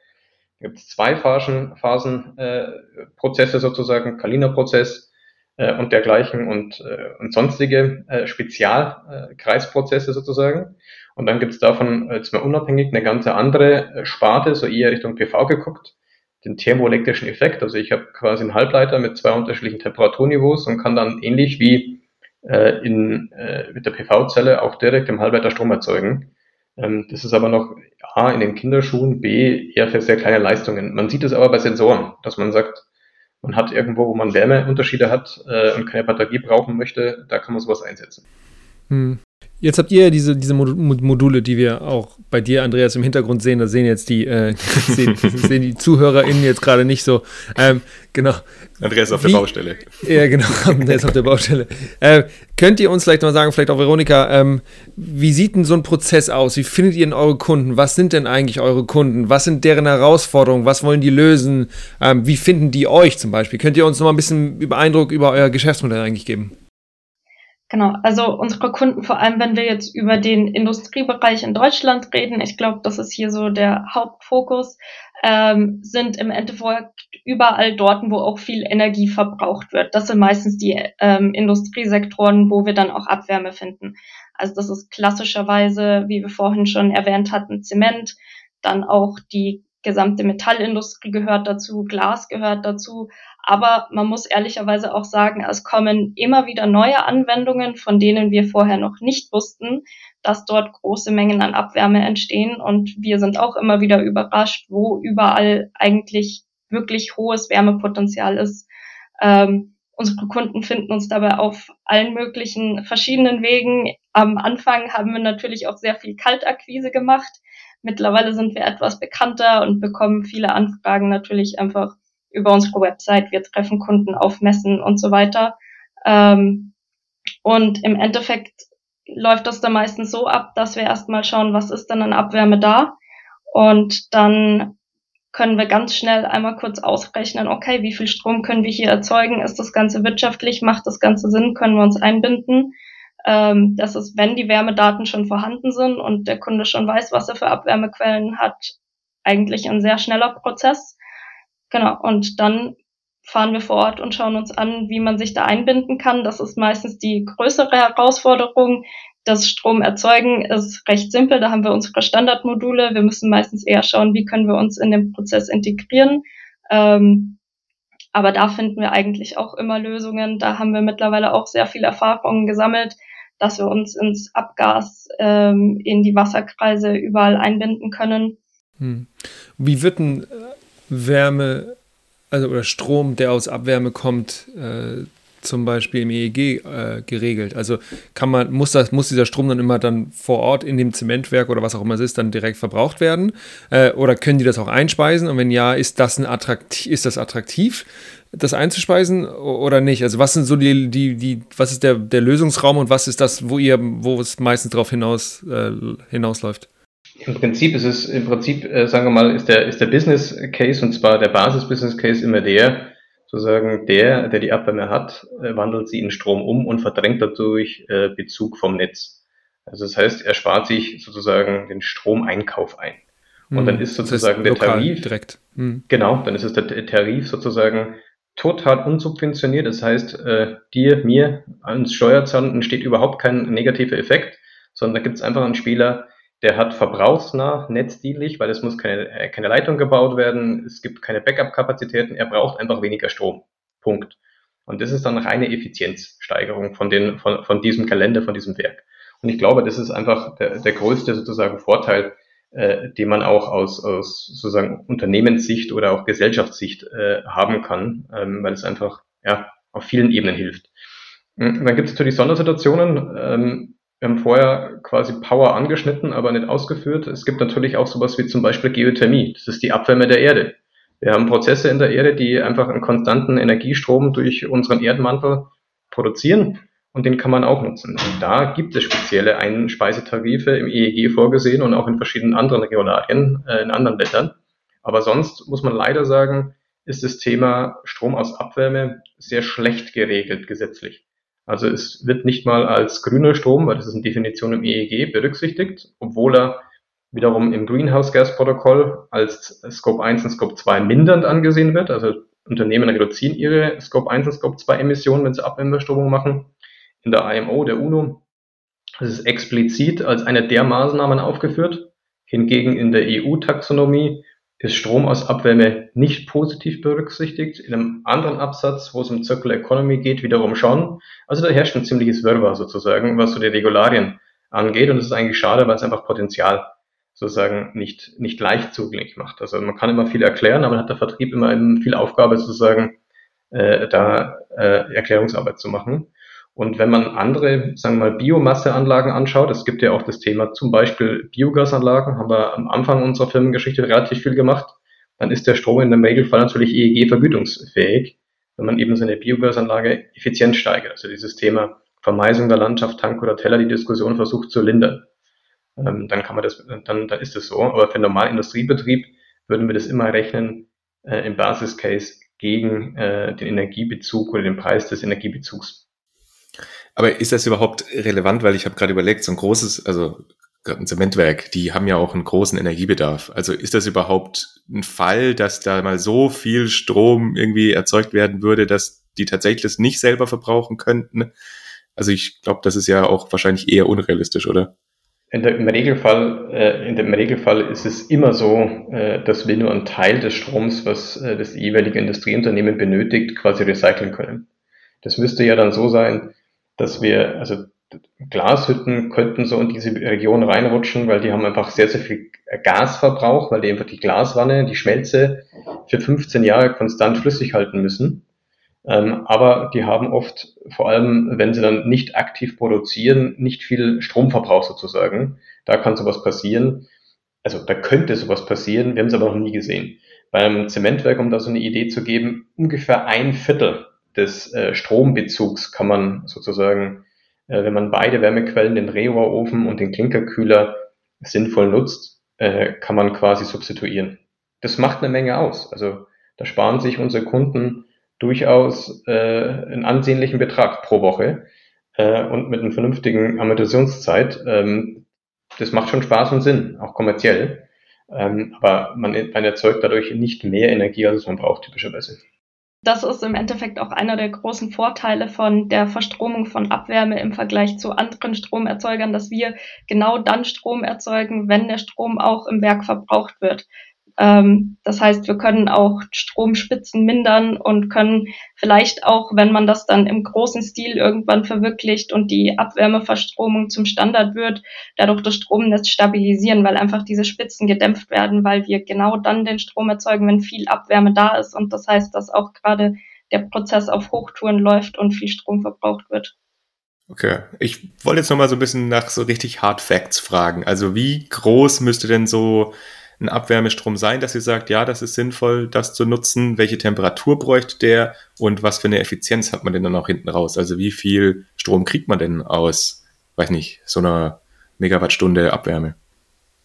Gibt es zwei Phasen, Phasen äh, Prozesse sozusagen, Kaliner Prozess äh, und dergleichen und, äh, und sonstige äh, Spezialkreisprozesse sozusagen. Und dann gibt es davon jetzt mal unabhängig eine ganze andere äh, Sparte, so eher Richtung PV geguckt den thermoelektrischen Effekt. Also ich habe quasi einen Halbleiter mit zwei unterschiedlichen Temperaturniveaus und kann dann ähnlich wie äh, in, äh, mit der PV-Zelle auch direkt im Halbleiter Strom erzeugen. Ähm, das ist aber noch A in den Kinderschuhen, B eher für sehr kleine Leistungen. Man sieht es aber bei Sensoren, dass man sagt, man hat irgendwo, wo man Wärmeunterschiede hat äh, und keine Batterie brauchen möchte, da kann man sowas einsetzen. Hm. Jetzt habt ihr ja diese, diese Module, die wir auch bei dir, Andreas, im Hintergrund sehen. Da sehen jetzt die, äh, *laughs* sehen, sehen die ZuhörerInnen jetzt gerade nicht so. Ähm, genau. Andreas auf Wie, der Baustelle. Ja, genau. *laughs* Andreas auf der Baustelle. Äh, könnt ihr uns vielleicht mal sagen, vielleicht auch Veronika, ähm, wie sieht denn so ein Prozess aus? Wie findet ihr denn eure Kunden? Was sind denn eigentlich eure Kunden? Was sind deren Herausforderungen? Was wollen die lösen? Ähm, wie finden die euch zum Beispiel? Könnt ihr uns noch mal ein bisschen über Eindruck über euer Geschäftsmodell eigentlich geben? Genau, also unsere Kunden, vor allem wenn wir jetzt über den Industriebereich in Deutschland reden, ich glaube, das ist hier so der Hauptfokus, ähm, sind im Endeffekt überall dort, wo auch viel Energie verbraucht wird. Das sind meistens die ähm, Industriesektoren, wo wir dann auch Abwärme finden. Also das ist klassischerweise, wie wir vorhin schon erwähnt hatten, Zement, dann auch die gesamte Metallindustrie gehört dazu, Glas gehört dazu, aber man muss ehrlicherweise auch sagen, es kommen immer wieder neue Anwendungen, von denen wir vorher noch nicht wussten, dass dort große Mengen an Abwärme entstehen. Und wir sind auch immer wieder überrascht, wo überall eigentlich wirklich hohes Wärmepotenzial ist. Ähm, unsere Kunden finden uns dabei auf allen möglichen verschiedenen Wegen. Am Anfang haben wir natürlich auch sehr viel Kaltakquise gemacht. Mittlerweile sind wir etwas bekannter und bekommen viele Anfragen natürlich einfach über unsere Website, wir treffen Kunden auf Messen und so weiter. Ähm, und im Endeffekt läuft das dann meistens so ab, dass wir erstmal schauen, was ist denn an Abwärme da? Und dann können wir ganz schnell einmal kurz ausrechnen, okay, wie viel Strom können wir hier erzeugen? Ist das Ganze wirtschaftlich? Macht das Ganze Sinn? Können wir uns einbinden? Ähm, das ist, wenn die Wärmedaten schon vorhanden sind und der Kunde schon weiß, was er für Abwärmequellen hat, eigentlich ein sehr schneller Prozess. Genau, und dann fahren wir vor Ort und schauen uns an, wie man sich da einbinden kann. Das ist meistens die größere Herausforderung. Das Stromerzeugen ist recht simpel. Da haben wir unsere Standardmodule. Wir müssen meistens eher schauen, wie können wir uns in den Prozess integrieren. Ähm, aber da finden wir eigentlich auch immer Lösungen. Da haben wir mittlerweile auch sehr viel Erfahrungen gesammelt, dass wir uns ins Abgas, ähm, in die Wasserkreise überall einbinden können. Hm. Wie wird denn Wärme, also oder Strom, der aus Abwärme kommt, äh, zum Beispiel im EEG äh, geregelt? Also kann man, muss das, muss dieser Strom dann immer dann vor Ort in dem Zementwerk oder was auch immer es ist, dann direkt verbraucht werden? Äh, oder können die das auch einspeisen? Und wenn ja, ist das ein attraktiv, ist das attraktiv, das einzuspeisen oder nicht? Also was sind so die, die, die, was ist der, der Lösungsraum und was ist das, wo ihr, wo es meistens darauf hinaus, äh, hinausläuft? Im Prinzip ist es, im Prinzip, äh, sagen wir mal, ist der, ist der Business Case und zwar der Basis-Business Case immer der, sozusagen der, der die Abwärme hat, äh, wandelt sie in Strom um und verdrängt dadurch äh, Bezug vom Netz. Also das heißt, er spart sich sozusagen den Stromeinkauf ein. Und hm, dann ist sozusagen der Tarif direkt. Hm. Genau, dann ist es der Tarif sozusagen total unsubventioniert. Das heißt, äh, dir, mir, als Steuerzahlenden entsteht überhaupt kein negativer Effekt, sondern da gibt es einfach einen Spieler, der hat verbrauchsnah, netzdienlich, weil es muss keine, äh, keine Leitung gebaut werden, es gibt keine Backup-Kapazitäten, er braucht einfach weniger Strom. Punkt. Und das ist dann reine Effizienzsteigerung von, den, von, von diesem Kalender, von diesem Werk. Und ich glaube, das ist einfach der, der größte sozusagen Vorteil, äh, den man auch aus, aus sozusagen Unternehmenssicht oder auch Gesellschaftssicht äh, haben kann, ähm, weil es einfach ja, auf vielen Ebenen hilft. Hm, dann gibt es natürlich Sondersituationen. Ähm, wir haben vorher quasi Power angeschnitten, aber nicht ausgeführt. Es gibt natürlich auch sowas wie zum Beispiel Geothermie. Das ist die Abwärme der Erde. Wir haben Prozesse in der Erde, die einfach einen konstanten Energiestrom durch unseren Erdmantel produzieren und den kann man auch nutzen. Und da gibt es spezielle Einspeisetarife im EEG vorgesehen und auch in verschiedenen anderen Regularien äh, in anderen Ländern. Aber sonst muss man leider sagen, ist das Thema Strom aus Abwärme sehr schlecht geregelt gesetzlich. Also es wird nicht mal als grüner Strom, weil das ist eine Definition im EEG, berücksichtigt, obwohl er wiederum im Greenhouse Gas Protokoll als Scope 1 und Scope 2 mindernd angesehen wird. Also Unternehmen reduzieren ihre Scope 1 und Scope 2 Emissionen, wenn sie Abwärmestromung machen. In der IMO, der UNO, das ist explizit als eine der Maßnahmen aufgeführt. Hingegen in der EU-Taxonomie ist Strom aus Abwärme nicht positiv berücksichtigt. In einem anderen Absatz, wo es um Circular Economy geht, wiederum schon. Also da herrscht ein ziemliches Wirrwarr sozusagen, was so die Regularien angeht. Und das ist eigentlich schade, weil es einfach Potenzial sozusagen nicht, nicht leicht zugänglich macht. Also man kann immer viel erklären, aber hat der Vertrieb immer viel Aufgabe sozusagen, äh, da äh, Erklärungsarbeit zu machen. Und wenn man andere, sagen wir mal, Biomasseanlagen anschaut, es gibt ja auch das Thema zum Beispiel Biogasanlagen, haben wir am Anfang unserer Firmengeschichte relativ viel gemacht, dann ist der Strom in dem Regelfall natürlich EEG vergütungsfähig, wenn man eben seine Biogasanlage effizient steigert. Also dieses Thema Vermeisung der Landschaft, Tank oder Teller, die Diskussion versucht zu lindern ähm, dann kann man das, dann, dann ist es so. Aber für einen normalen Industriebetrieb würden wir das immer rechnen äh, im Basiscase gegen äh, den Energiebezug oder den Preis des Energiebezugs. Aber ist das überhaupt relevant? Weil ich habe gerade überlegt, so ein großes, also ein Zementwerk, die haben ja auch einen großen Energiebedarf. Also ist das überhaupt ein Fall, dass da mal so viel Strom irgendwie erzeugt werden würde, dass die tatsächlich das nicht selber verbrauchen könnten? Also ich glaube, das ist ja auch wahrscheinlich eher unrealistisch, oder? Der, Im Regelfall, äh, in dem Regelfall ist es immer so, äh, dass wir nur einen Teil des Stroms, was äh, das jeweilige Industrieunternehmen benötigt, quasi recyceln können. Das müsste ja dann so sein, dass wir, also Glashütten könnten so in diese Region reinrutschen, weil die haben einfach sehr, sehr viel Gasverbrauch, weil die einfach die Glaswanne, die Schmelze für 15 Jahre konstant flüssig halten müssen. Ähm, aber die haben oft, vor allem wenn sie dann nicht aktiv produzieren, nicht viel Stromverbrauch sozusagen. Da kann sowas passieren. Also da könnte sowas passieren, wir haben es aber noch nie gesehen. Beim Zementwerk, um da so eine Idee zu geben, ungefähr ein Viertel des äh, Strombezugs kann man sozusagen, wenn man beide Wärmequellen, den Rerohrofen und den Klinkerkühler sinnvoll nutzt, äh, kann man quasi substituieren. Das macht eine Menge aus. Also da sparen sich unsere Kunden durchaus äh, einen ansehnlichen Betrag pro Woche äh, und mit einer vernünftigen Amortisationszeit. Ähm, das macht schon Spaß und Sinn, auch kommerziell. Ähm, aber man, man erzeugt dadurch nicht mehr Energie, als man braucht, typischerweise. Das ist im Endeffekt auch einer der großen Vorteile von der Verstromung von Abwärme im Vergleich zu anderen Stromerzeugern, dass wir genau dann Strom erzeugen, wenn der Strom auch im Werk verbraucht wird. Ähm, das heißt, wir können auch Stromspitzen mindern und können vielleicht auch, wenn man das dann im großen Stil irgendwann verwirklicht und die Abwärmeverstromung zum Standard wird, dadurch das Stromnetz stabilisieren, weil einfach diese Spitzen gedämpft werden, weil wir genau dann den Strom erzeugen, wenn viel Abwärme da ist. Und das heißt, dass auch gerade der Prozess auf Hochtouren läuft und viel Strom verbraucht wird. Okay, ich wollte jetzt nochmal so ein bisschen nach so richtig Hard Facts fragen. Also wie groß müsste denn so ein Abwärmestrom sein, dass ihr sagt, ja, das ist sinnvoll, das zu nutzen? Welche Temperatur bräuchte der und was für eine Effizienz hat man denn dann auch hinten raus? Also wie viel Strom kriegt man denn aus, weiß nicht, so einer Megawattstunde Abwärme?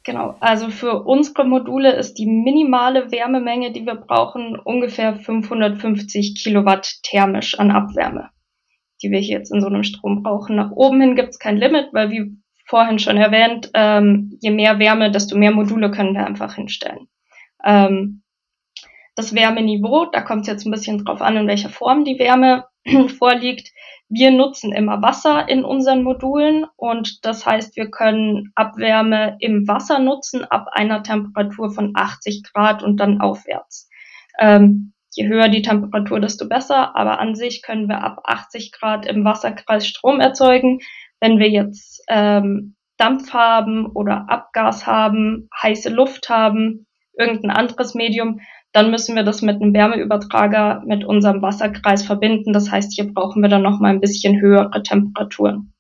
Genau, also für unsere Module ist die minimale Wärmemenge, die wir brauchen, ungefähr 550 Kilowatt thermisch an Abwärme, die wir hier jetzt in so einem Strom brauchen. Nach oben hin gibt es kein Limit, weil wie vorhin schon erwähnt, ähm, je mehr Wärme, desto mehr Module können wir einfach hinstellen. Ähm, das Wärmeniveau, da kommt es jetzt ein bisschen drauf an, in welcher Form die Wärme *clears throat* vorliegt. Wir nutzen immer Wasser in unseren Modulen und das heißt, wir können Abwärme im Wasser nutzen ab einer Temperatur von 80 Grad und dann aufwärts. Ähm, je höher die Temperatur, desto besser, aber an sich können wir ab 80 Grad im Wasserkreis Strom erzeugen. Wenn wir jetzt ähm, Dampf haben oder Abgas haben, heiße Luft haben, irgendein anderes Medium, dann müssen wir das mit einem Wärmeübertrager mit unserem Wasserkreis verbinden. Das heißt, hier brauchen wir dann noch mal ein bisschen höhere Temperaturen.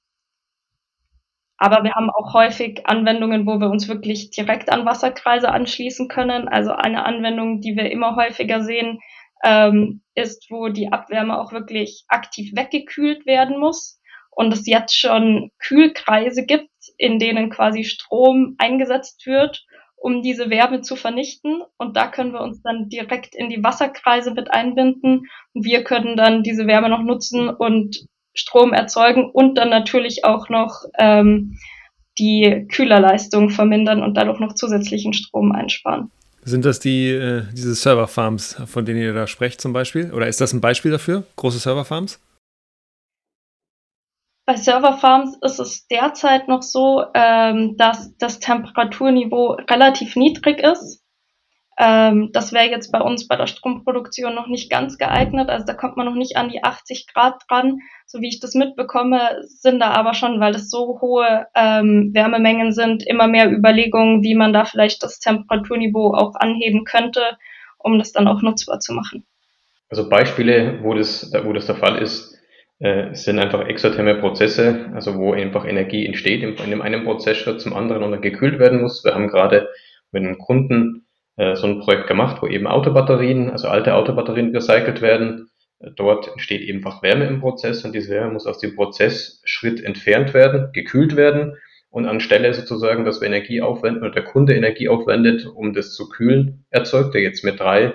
Aber wir haben auch häufig Anwendungen, wo wir uns wirklich direkt an Wasserkreise anschließen können. Also eine Anwendung, die wir immer häufiger sehen, ähm, ist, wo die Abwärme auch wirklich aktiv weggekühlt werden muss und es jetzt schon Kühlkreise gibt, in denen quasi Strom eingesetzt wird um diese Wärme zu vernichten. Und da können wir uns dann direkt in die Wasserkreise mit einbinden. Und wir können dann diese Wärme noch nutzen und Strom erzeugen und dann natürlich auch noch ähm, die Kühlerleistung vermindern und dadurch noch zusätzlichen Strom einsparen. Sind das die, äh, diese Serverfarms, von denen ihr da sprecht zum Beispiel? Oder ist das ein Beispiel dafür? Große Serverfarms? Bei Serverfarms ist es derzeit noch so, ähm, dass das Temperaturniveau relativ niedrig ist. Ähm, das wäre jetzt bei uns bei der Stromproduktion noch nicht ganz geeignet. Also da kommt man noch nicht an die 80 Grad dran. So wie ich das mitbekomme, sind da aber schon, weil es so hohe ähm, Wärmemengen sind, immer mehr Überlegungen, wie man da vielleicht das Temperaturniveau auch anheben könnte, um das dann auch nutzbar zu machen. Also Beispiele, wo das, wo das der Fall ist, äh, sind einfach exotherme Prozesse, also wo einfach Energie entsteht in, in einem Prozessschritt zum anderen und dann gekühlt werden muss. Wir haben gerade mit einem Kunden äh, so ein Projekt gemacht, wo eben Autobatterien, also alte Autobatterien recycelt werden. Dort entsteht einfach Wärme im Prozess und diese Wärme muss aus dem Prozessschritt entfernt werden, gekühlt werden und anstelle sozusagen, dass wir Energie aufwenden oder der Kunde Energie aufwendet, um das zu kühlen, erzeugt er jetzt mit drei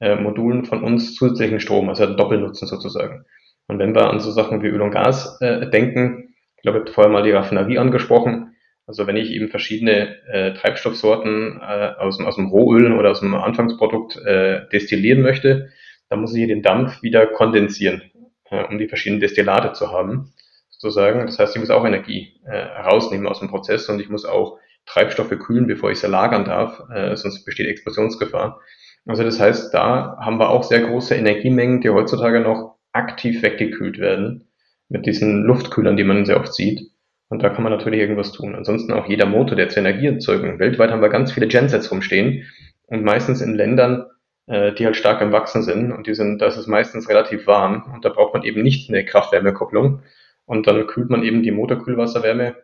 äh, Modulen von uns zusätzlichen Strom, also Doppelnutzen sozusagen. Und wenn wir an so Sachen wie Öl und Gas äh, denken, ich glaube, ich habe vorher mal die Raffinerie angesprochen. Also wenn ich eben verschiedene äh, Treibstoffsorten äh, aus, aus dem Rohöl oder aus dem Anfangsprodukt äh, destillieren möchte, dann muss ich den Dampf wieder kondensieren, äh, um die verschiedenen Destillate zu haben, sozusagen. Das heißt, ich muss auch Energie äh, rausnehmen aus dem Prozess und ich muss auch Treibstoffe kühlen, bevor ich sie lagern darf, äh, sonst besteht Explosionsgefahr. Also das heißt, da haben wir auch sehr große Energiemengen, die heutzutage noch aktiv weggekühlt werden mit diesen Luftkühlern, die man sehr oft sieht. Und da kann man natürlich irgendwas tun. Ansonsten auch jeder Motor, der zur Energieerzeugung. Weltweit haben wir ganz viele Gensets rumstehen und meistens in Ländern, äh, die halt stark am Wachsen sind und die sind, das ist meistens relativ warm und da braucht man eben nicht eine Kraft-Wärme-Kopplung und dann kühlt man eben die Motorkühlwasserwärme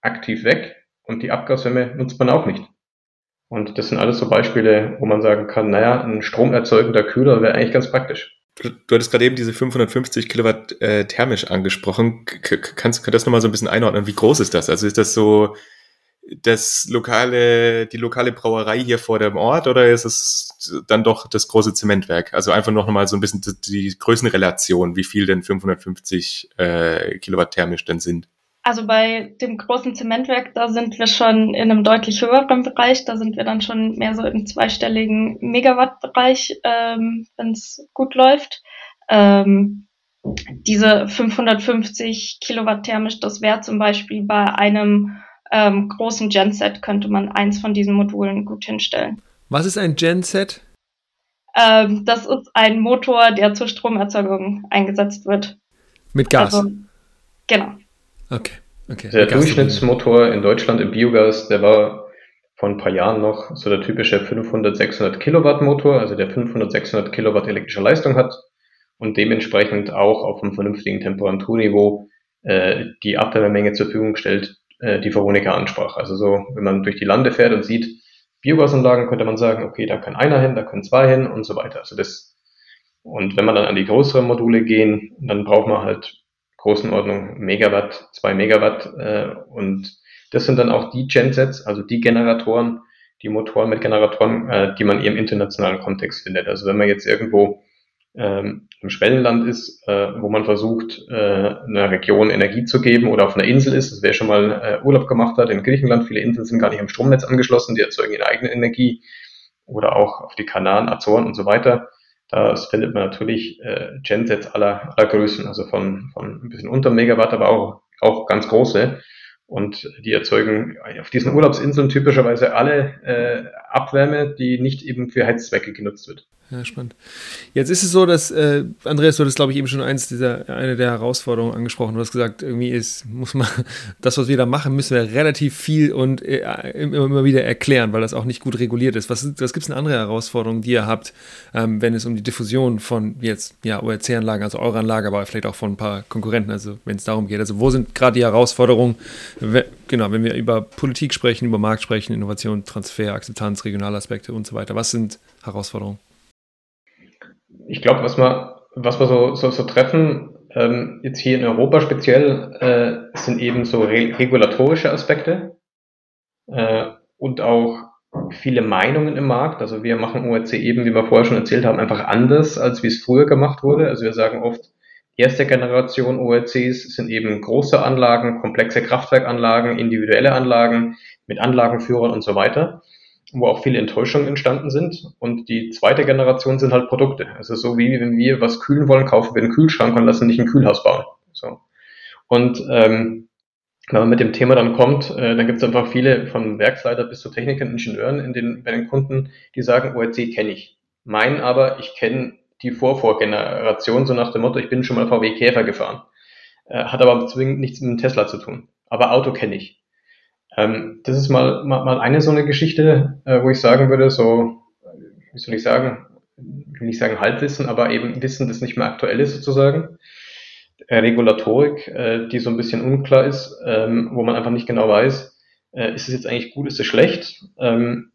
aktiv weg und die Abgaswärme nutzt man auch nicht. Und das sind alles so Beispiele, wo man sagen kann, naja, ein stromerzeugender Kühler wäre eigentlich ganz praktisch. Du hattest gerade eben diese 550 Kilowatt äh, thermisch angesprochen. K kannst du das nochmal so ein bisschen einordnen? Wie groß ist das? Also ist das so das lokale, die lokale Brauerei hier vor dem Ort oder ist es dann doch das große Zementwerk? Also einfach noch mal so ein bisschen die Größenrelation, wie viel denn 550 äh, Kilowatt thermisch denn sind. Also bei dem großen Zementwerk, da sind wir schon in einem deutlich höheren Bereich. Da sind wir dann schon mehr so im zweistelligen Megawatt-Bereich, ähm, wenn es gut läuft. Ähm, diese 550 Kilowatt thermisch, das wäre zum Beispiel bei einem ähm, großen Genset, könnte man eins von diesen Modulen gut hinstellen. Was ist ein Genset? Ähm, das ist ein Motor, der zur Stromerzeugung eingesetzt wird. Mit Gas? Also, genau. Okay. okay. Der Durchschnittsmotor in Deutschland im Biogas, der war vor ein paar Jahren noch so der typische 500, 600 Kilowatt Motor, also der 500, 600 Kilowatt elektrische Leistung hat und dementsprechend auch auf einem vernünftigen Temperaturniveau äh, die Abwärmemenge zur Verfügung stellt, äh, die Veronika ansprach. Also so, wenn man durch die Lande fährt und sieht Biogasanlagen, könnte man sagen, okay, da kann einer hin, da können zwei hin und so weiter. Also das und wenn man dann an die größeren Module gehen, dann braucht man halt Größenordnung Megawatt, zwei Megawatt. Äh, und das sind dann auch die Gensets, also die Generatoren, die Motoren mit Generatoren, äh, die man im internationalen Kontext findet. Also wenn man jetzt irgendwo ähm, im Schwellenland ist, äh, wo man versucht, äh, einer Region Energie zu geben oder auf einer Insel ist, das wer schon mal äh, Urlaub gemacht hat in Griechenland, viele Inseln sind gar nicht im Stromnetz angeschlossen, die erzeugen ihre eigene Energie oder auch auf die Kanaren, Azoren und so weiter. Das findet man natürlich äh, Gensets aller, aller Größen, also von, von ein bisschen unter Megawatt, aber auch, auch ganz große. Und die erzeugen auf diesen Urlaubsinseln typischerweise alle äh, Abwärme, die nicht eben für Heizzwecke genutzt wird. Ja, spannend. Jetzt ist es so, dass, äh, Andreas, du hattest, glaube ich, eben schon eins dieser, eine der Herausforderungen angesprochen. Du hast gesagt, irgendwie ist, muss man, *laughs* das, was wir da machen, müssen wir relativ viel und äh, immer, immer wieder erklären, weil das auch nicht gut reguliert ist. Was, was gibt es eine andere Herausforderung, die ihr habt, ähm, wenn es um die Diffusion von jetzt, ja, ORC-Anlagen, also eurer Anlage, aber vielleicht auch von ein paar Konkurrenten, also wenn es darum geht. Also wo sind gerade die Herausforderungen, wenn, genau, wenn wir über Politik sprechen, über Markt sprechen, Innovation, Transfer, Akzeptanz, Regionalaspekte und so weiter. Was sind Herausforderungen? Ich glaube, was wir, was wir so, so, so treffen, ähm, jetzt hier in Europa speziell, äh, sind eben so re regulatorische Aspekte äh, und auch viele Meinungen im Markt. Also wir machen ORC eben, wie wir vorher schon erzählt haben, einfach anders, als wie es früher gemacht wurde. Also wir sagen oft, erste Generation ORCs sind eben große Anlagen, komplexe Kraftwerkanlagen, individuelle Anlagen mit Anlagenführern und so weiter wo auch viele Enttäuschungen entstanden sind. Und die zweite Generation sind halt Produkte. Also so wie wenn wir was kühlen wollen, kaufen wir einen Kühlschrank und lassen nicht ein Kühlhaus bauen. So. Und ähm, wenn man mit dem Thema dann kommt, äh, dann gibt es einfach viele von Werksleiter bis zu Technikern, Ingenieuren in den, bei den Kunden, die sagen, ORC kenne ich. Meinen aber, ich kenne die Vorvorgeneration, so nach dem Motto, ich bin schon mal VW Käfer gefahren. Äh, hat aber zwingend nichts mit dem Tesla zu tun. Aber Auto kenne ich. Ähm, das ist mal, mal, mal eine so eine Geschichte, äh, wo ich sagen würde, so, wie soll ich sagen, ich will nicht sagen Halbwissen, aber eben Wissen, das nicht mehr aktuell ist sozusagen. Äh, Regulatorik, äh, die so ein bisschen unklar ist, ähm, wo man einfach nicht genau weiß, äh, ist es jetzt eigentlich gut, ist es schlecht? Ähm,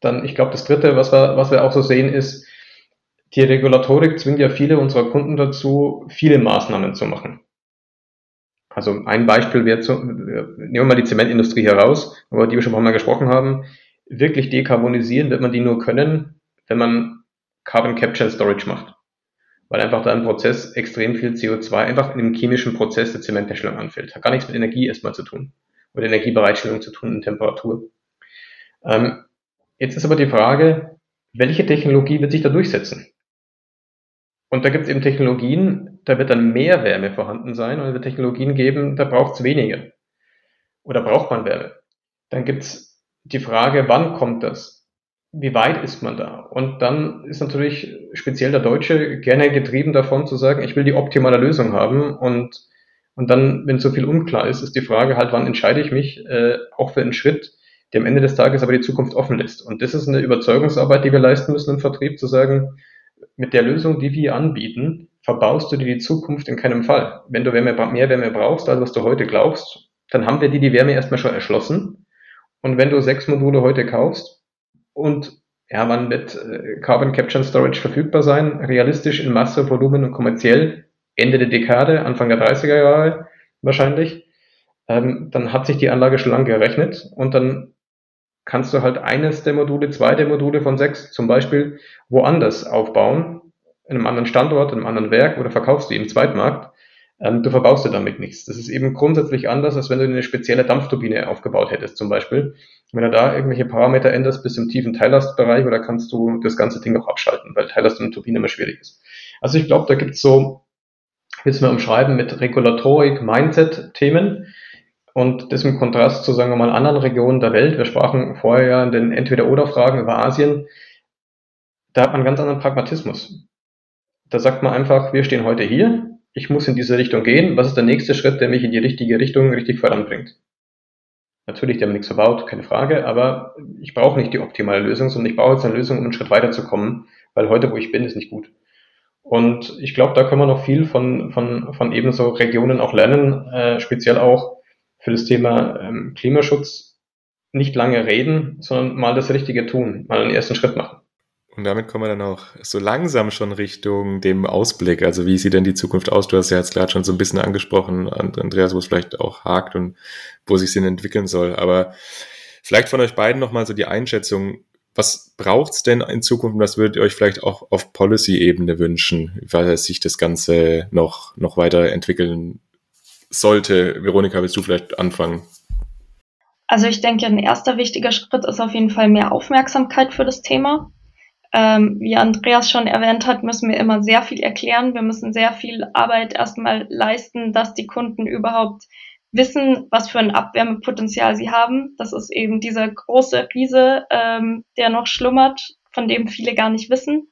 dann, ich glaube, das Dritte, was wir, was wir auch so sehen, ist, die Regulatorik zwingt ja viele unserer Kunden dazu, viele Maßnahmen zu machen. Also ein Beispiel wäre, zu, nehmen wir mal die Zementindustrie heraus, über die wir schon ein paar Mal gesprochen haben. Wirklich dekarbonisieren wird man die nur können, wenn man Carbon Capture and Storage macht. Weil einfach da im Prozess extrem viel CO2 einfach in dem chemischen Prozess der Zementherstellung anfällt. Hat gar nichts mit Energie erstmal zu tun. Oder Energiebereitstellung zu tun und Temperatur. Ähm, jetzt ist aber die Frage, welche Technologie wird sich da durchsetzen? Und da gibt es eben Technologien, da wird dann mehr Wärme vorhanden sein und es wird Technologien geben, da braucht es weniger. Oder braucht man Wärme? Dann gibt es die Frage, wann kommt das? Wie weit ist man da? Und dann ist natürlich speziell der Deutsche gerne getrieben davon zu sagen, ich will die optimale Lösung haben und und dann, wenn so viel unklar ist, ist die Frage halt, wann entscheide ich mich äh, auch für einen Schritt, der am Ende des Tages aber die Zukunft offen lässt. Und das ist eine Überzeugungsarbeit, die wir leisten müssen im Vertrieb, zu sagen, mit der Lösung, die wir anbieten, verbaust du dir die Zukunft in keinem Fall. Wenn du Wärme, mehr Wärme brauchst, als was du heute glaubst, dann haben wir dir die Wärme erstmal schon erschlossen. Und wenn du sechs Module heute kaufst und ja, wann wird äh, Carbon Capture and Storage verfügbar sein? Realistisch in Masse, Volumen und kommerziell Ende der Dekade, Anfang der 30er Jahre wahrscheinlich. Ähm, dann hat sich die Anlage schon lange gerechnet und dann kannst du halt eines der Module, zwei der Module von sechs zum Beispiel woanders aufbauen, in einem anderen Standort, in einem anderen Werk oder verkaufst du im Zweitmarkt. Ähm, du verbaust dir damit nichts. Das ist eben grundsätzlich anders, als wenn du eine spezielle Dampfturbine aufgebaut hättest zum Beispiel. Wenn du da irgendwelche Parameter änderst bis im tiefen Teillastbereich oder kannst du das ganze Ding auch abschalten, weil Teillast und Turbine immer schwierig ist. Also ich glaube, da gibt's so, willst du mal umschreiben, mit Regulatorik, Mindset-Themen, und das im Kontrast zu, sagen wir mal, anderen Regionen der Welt. Wir sprachen vorher ja in den Entweder-Oder-Fragen über Asien. Da hat man einen ganz anderen Pragmatismus. Da sagt man einfach, wir stehen heute hier, ich muss in diese Richtung gehen. Was ist der nächste Schritt, der mich in die richtige Richtung richtig voranbringt? Natürlich, der mir nichts verbaut, keine Frage, aber ich brauche nicht die optimale Lösung, sondern ich brauche jetzt eine Lösung, um einen Schritt weiterzukommen, weil heute, wo ich bin, ist nicht gut. Und ich glaube, da können wir noch viel von, von, von ebenso Regionen auch lernen, äh, speziell auch für das Thema ähm, Klimaschutz nicht lange reden, sondern mal das Richtige tun, mal einen ersten Schritt machen. Und damit kommen wir dann auch so langsam schon Richtung dem Ausblick. Also wie sieht denn die Zukunft aus? Du hast ja jetzt gerade schon so ein bisschen angesprochen, Andreas, wo es vielleicht auch hakt und wo sich Sinn entwickeln soll. Aber vielleicht von euch beiden nochmal so die Einschätzung. Was braucht's denn in Zukunft? Was würdet ihr euch vielleicht auch auf Policy-Ebene wünschen, weil sich das Ganze noch, noch weiter entwickeln sollte. Veronika, willst du vielleicht anfangen? Also ich denke, ein erster wichtiger Schritt ist auf jeden Fall mehr Aufmerksamkeit für das Thema. Ähm, wie Andreas schon erwähnt hat, müssen wir immer sehr viel erklären. Wir müssen sehr viel Arbeit erstmal leisten, dass die Kunden überhaupt wissen, was für ein Abwärmepotenzial sie haben. Das ist eben dieser große Riese, ähm, der noch schlummert, von dem viele gar nicht wissen,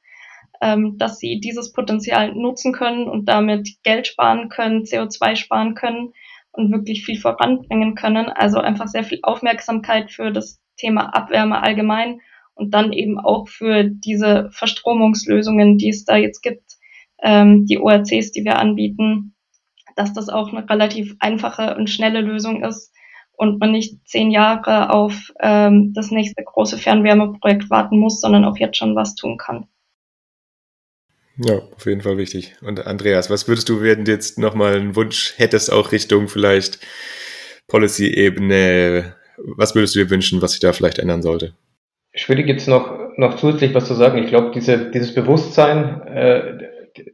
ähm, dass sie dieses Potenzial nutzen können und damit Geld sparen können, CO2 sparen können und wirklich viel voranbringen können. Also einfach sehr viel Aufmerksamkeit für das Thema Abwärme allgemein und dann eben auch für diese Verstromungslösungen, die es da jetzt gibt, ähm, die ORCs, die wir anbieten, dass das auch eine relativ einfache und schnelle Lösung ist und man nicht zehn Jahre auf ähm, das nächste große Fernwärmeprojekt warten muss, sondern auch jetzt schon was tun kann. Ja, auf jeden Fall wichtig. Und Andreas, was würdest du, wenn du jetzt nochmal einen Wunsch hättest, auch Richtung vielleicht Policy-Ebene, was würdest du dir wünschen, was sich da vielleicht ändern sollte? Schwierig jetzt noch, noch zusätzlich was zu sagen. Ich glaube, diese, dieses Bewusstsein, äh,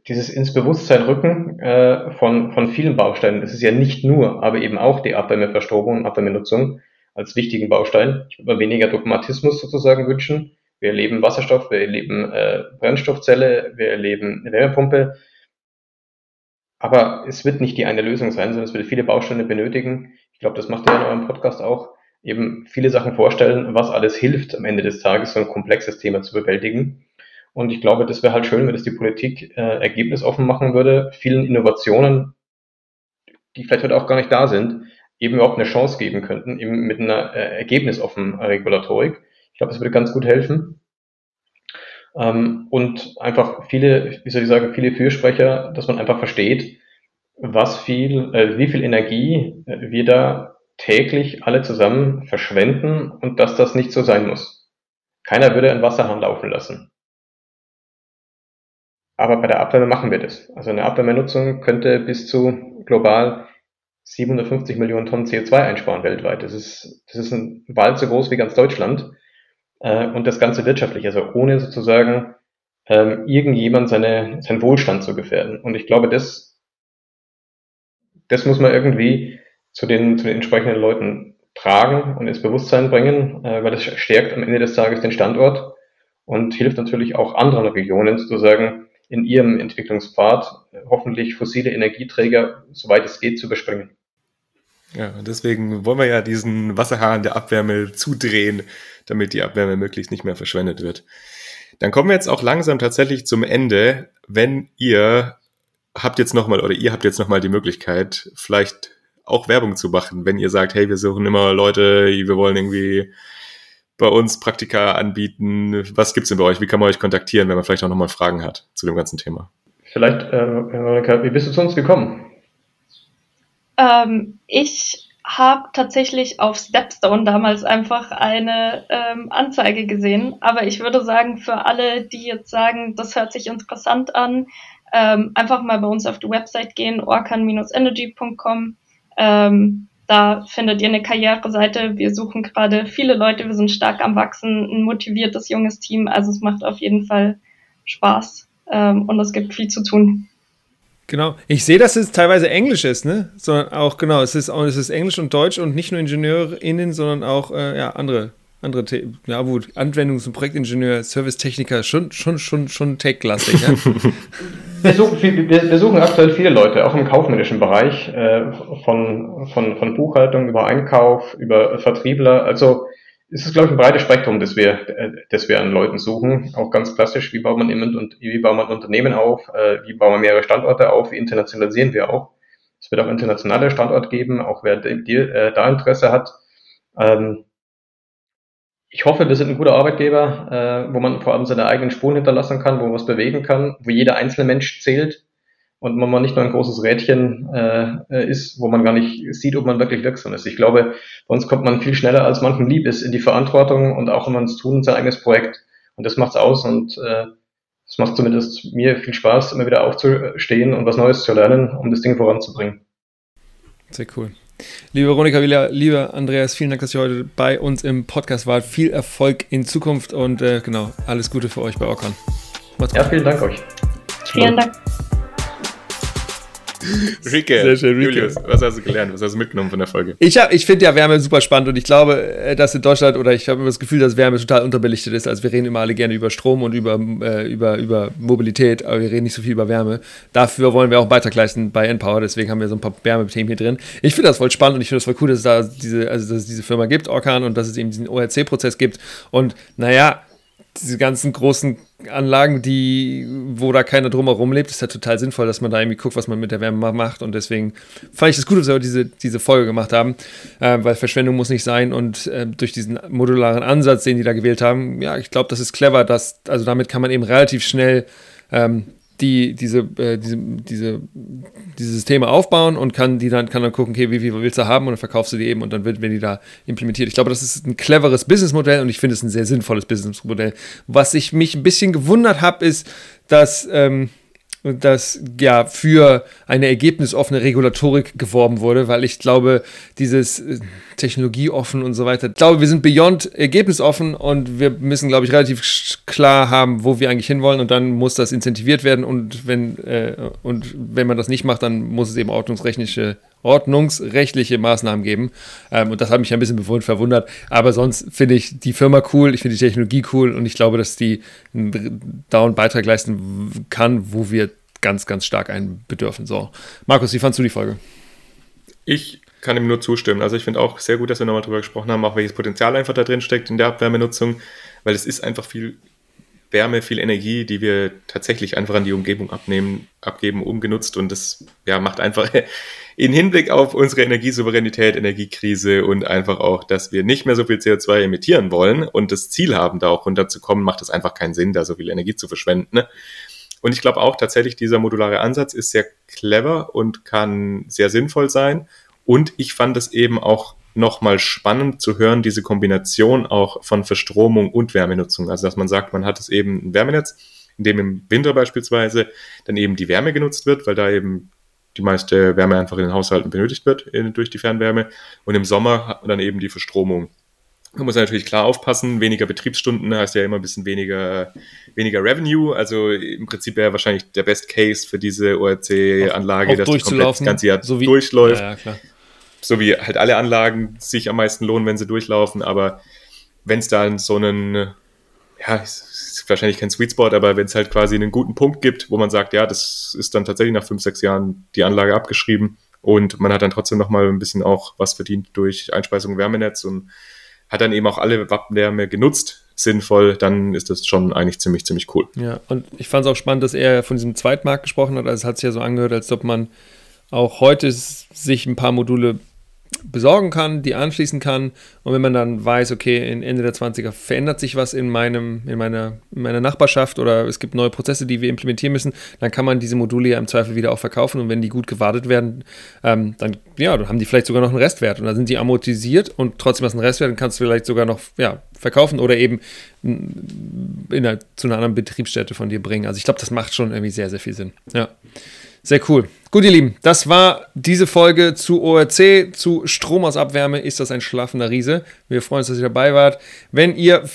dieses ins Bewusstsein rücken äh, von, von vielen Bausteinen, das ist ja nicht nur, aber eben auch die Abwärmeverstromung und Abwärmenutzung als wichtigen Baustein. Ich würde mir weniger Dogmatismus sozusagen wünschen. Wir erleben Wasserstoff, wir erleben äh, Brennstoffzelle, wir erleben eine Wärmepumpe. Aber es wird nicht die eine Lösung sein, sondern es wird viele Bausteine benötigen. Ich glaube, das macht ihr in eurem Podcast auch. Eben viele Sachen vorstellen, was alles hilft am Ende des Tages, so ein komplexes Thema zu bewältigen. Und ich glaube, das wäre halt schön, wenn das die Politik äh, ergebnisoffen machen würde, vielen Innovationen, die vielleicht heute auch gar nicht da sind, eben überhaupt eine Chance geben könnten, eben mit einer äh, ergebnisoffenen Regulatorik. Ich glaube, das würde ganz gut helfen. Ähm, und einfach viele, wie soll ich sagen, viele Fürsprecher, dass man einfach versteht, was viel, äh, wie viel Energie äh, wir da täglich alle zusammen verschwenden und dass das nicht so sein muss. Keiner würde einen Wasserhahn laufen lassen. Aber bei der Abwärme machen wir das. Also eine Abwärmenutzung könnte bis zu global 750 Millionen Tonnen CO2 einsparen weltweit. Das ist, das ist ein Wald so groß wie ganz Deutschland. Äh, und das Ganze wirtschaftlich, also ohne sozusagen ähm, irgendjemand seine, seinen Wohlstand zu gefährden. Und ich glaube, das, das muss man irgendwie zu den, zu den entsprechenden Leuten tragen und ins Bewusstsein bringen, äh, weil das stärkt am Ende des Tages den Standort und hilft natürlich auch anderen Regionen sozusagen in ihrem Entwicklungspfad hoffentlich fossile Energieträger, soweit es geht, zu überspringen. Ja, deswegen wollen wir ja diesen Wasserhahn der Abwärme zudrehen, damit die Abwärme möglichst nicht mehr verschwendet wird. Dann kommen wir jetzt auch langsam tatsächlich zum Ende. Wenn ihr habt jetzt nochmal oder ihr habt jetzt nochmal die Möglichkeit, vielleicht auch Werbung zu machen, wenn ihr sagt, hey, wir suchen immer Leute, wir wollen irgendwie bei uns Praktika anbieten. Was gibt's denn bei euch? Wie kann man euch kontaktieren, wenn man vielleicht auch nochmal Fragen hat zu dem ganzen Thema? Vielleicht, äh, Veronika, wie bist du zu uns gekommen? Ähm, ich habe tatsächlich auf Stepstone damals einfach eine ähm, Anzeige gesehen. Aber ich würde sagen, für alle, die jetzt sagen, das hört sich interessant an, ähm, einfach mal bei uns auf die Website gehen, orkan-energy.com. Ähm, da findet ihr eine Karriereseite. Wir suchen gerade viele Leute. Wir sind stark am Wachsen, ein motiviertes junges Team. Also es macht auf jeden Fall Spaß ähm, und es gibt viel zu tun. Genau. Ich sehe, dass es teilweise Englisch ist, ne? Sondern auch, genau, es ist, es ist Englisch und Deutsch und nicht nur IngenieurInnen, sondern auch äh, ja, andere, andere, ja gut, Anwendungs- und Projektingenieur, Servicetechniker, schon, schon, schon, schon tech-lastig, ja? *laughs* wir, suchen wir, wir, suchen aktuell viele Leute, auch im kaufmännischen Bereich, äh, von, von, von Buchhaltung über Einkauf, über Vertriebler, also es ist, glaube ich, ein breites Spektrum, das wir, äh, das wir an Leuten suchen. Auch ganz klassisch, wie baut man und wie baut man Unternehmen auf, äh, wie bauen wir mehrere Standorte auf, wie internationalisieren wir auch. Es wird auch internationale Standorte geben, auch wer die, äh, da Interesse hat. Ähm, ich hoffe, wir sind ein guter Arbeitgeber, äh, wo man vor allem seine eigenen Spuren hinterlassen kann, wo man was bewegen kann, wo jeder einzelne Mensch zählt und man nicht nur ein großes Rädchen äh, ist, wo man gar nicht sieht, ob man wirklich wirksam ist. Ich glaube, bei uns kommt man viel schneller, als manchem lieb ist, in die Verantwortung und auch immer ins Tun sein eigenes Projekt. Und das macht's aus und äh, es macht zumindest mir viel Spaß, immer wieder aufzustehen und was Neues zu lernen, um das Ding voranzubringen. Sehr cool. Liebe Veronika Wieler, lieber Andreas, vielen Dank, dass ihr heute bei uns im Podcast wart. Viel Erfolg in Zukunft und äh, genau, alles Gute für euch bei Orkan. Macht's gut. Ja, vielen Dank euch. Vielen Dank. *laughs* Rike, Sehr schön, Rike. Julius, was hast du gelernt? Was hast du mitgenommen von der Folge? Ich, hab- ich finde ja Wärme super spannend und ich glaube, äh, dass in Deutschland oder ich habe immer das Gefühl, dass Wärme total unterbelichtet ist. Also wir reden immer alle gerne über Strom und über, äh, über, über Mobilität, aber wir reden nicht so viel über Wärme. Dafür wollen wir auch einen Beitrag leisten bei Npower, deswegen haben wir so ein paar Wärmethemen hier drin. Ich finde das voll spannend und ich finde das voll cool, dass es da diese, also dass es diese Firma gibt, Orkan, und dass es eben diesen ORC-Prozess gibt. Und naja, diese ganzen großen Anlagen, die, wo da keiner drumherum lebt, ist ja total sinnvoll, dass man da irgendwie guckt, was man mit der Wärme ma- macht. Und deswegen fand ich es gut, dass wir diese, diese Folge gemacht haben, äh, weil Verschwendung muss nicht sein. Und äh, durch diesen modularen Ansatz, den die da gewählt haben, ja, ich glaube, das ist clever, dass, also damit kann man eben relativ schnell ähm, die, diese, äh, diese, diese, diese Systeme aufbauen und kann die dann, kann dann gucken, okay, wie viel willst du haben und dann verkaufst du die eben und dann wird, werden die da implementiert. Ich glaube, das ist ein cleveres Businessmodell und ich finde es ein sehr sinnvolles Businessmodell. Was ich mich ein bisschen gewundert habe, ist, dass, ähm, dass ja für eine ergebnisoffene Regulatorik geworben wurde, weil ich glaube, dieses äh, technologieoffen und so weiter, ich glaube, wir sind beyond ergebnisoffen und wir müssen, glaube ich, relativ klar haben, wo wir eigentlich hinwollen und dann muss das incentiviert werden und wenn, äh, und wenn man das nicht macht, dann muss es eben ordnungsrechtliche, ordnungsrechtliche Maßnahmen geben. Ähm, und das hat mich ein bisschen verwundert. Aber sonst finde ich die Firma cool, ich finde die Technologie cool und ich glaube, dass die einen dauernden Beitrag leisten kann, wo wir ganz, ganz stark einen bedürfen. So, Markus, wie fandst du die Folge? Ich kann ihm nur zustimmen. Also ich finde auch sehr gut, dass wir nochmal drüber gesprochen haben, auch welches Potenzial einfach da drin steckt in der Abwärmenutzung, weil es ist einfach viel Wärme, viel Energie, die wir tatsächlich einfach an die Umgebung abnehmen, abgeben, umgenutzt und das ja, macht einfach *laughs* in Hinblick auf unsere Energiesouveränität, Energiekrise und einfach auch, dass wir nicht mehr so viel CO2 emittieren wollen und das Ziel haben, da auch runterzukommen, macht es einfach keinen Sinn, da so viel Energie zu verschwenden. Ne? Und ich glaube auch tatsächlich, dieser modulare Ansatz ist sehr clever und kann sehr sinnvoll sein. Und ich fand es eben auch nochmal spannend zu hören, diese Kombination auch von Verstromung und Wärmenutzung. Also, dass man sagt, man hat es eben ein Wärmenetz, in dem im Winter beispielsweise dann eben die Wärme genutzt wird, weil da eben die meiste Wärme einfach in den Haushalten benötigt wird in, durch die Fernwärme. Und im Sommer hat man dann eben die Verstromung. Man muss natürlich klar aufpassen, weniger Betriebsstunden heißt ja immer ein bisschen weniger, weniger Revenue. Also im Prinzip wäre wahrscheinlich der Best Case für diese ORC-Anlage, dass die komplett das ganze Jahr so wie- durchläuft Ja, ja. So wie halt alle Anlagen sich am meisten lohnen, wenn sie durchlaufen. Aber wenn es dann so einen, ja, ist wahrscheinlich kein Sweet Spot, aber wenn es halt quasi einen guten Punkt gibt, wo man sagt, ja, das ist dann tatsächlich nach fünf, sechs Jahren die Anlage abgeschrieben und man hat dann trotzdem nochmal ein bisschen auch was verdient durch Einspeisung Wärmenetz und hat dann eben auch alle Wappenwärme genutzt, sinnvoll, dann ist das schon eigentlich ziemlich, ziemlich cool. Ja, und ich fand es auch spannend, dass er von diesem Zweitmarkt gesprochen hat. Also es hat sich ja so angehört, als ob man auch heute sich ein paar Module besorgen kann, die anschließen kann. Und wenn man dann weiß, okay, in Ende der 20er verändert sich was in, meinem, in, meiner, in meiner Nachbarschaft oder es gibt neue Prozesse, die wir implementieren müssen, dann kann man diese Module ja im Zweifel wieder auch verkaufen. Und wenn die gut gewartet werden, ähm, dann, ja, dann haben die vielleicht sogar noch einen Restwert. Und dann sind die amortisiert und trotzdem hast du einen Restwert und kannst du vielleicht sogar noch ja, verkaufen oder eben in einer, zu einer anderen Betriebsstätte von dir bringen. Also ich glaube, das macht schon irgendwie sehr, sehr viel Sinn. Ja. Sehr cool. Gut, ihr Lieben, das war diese Folge zu ORC, zu Strom aus Abwärme. Ist das ein schlafender Riese? Wir freuen uns, dass ihr dabei wart. Wenn ihr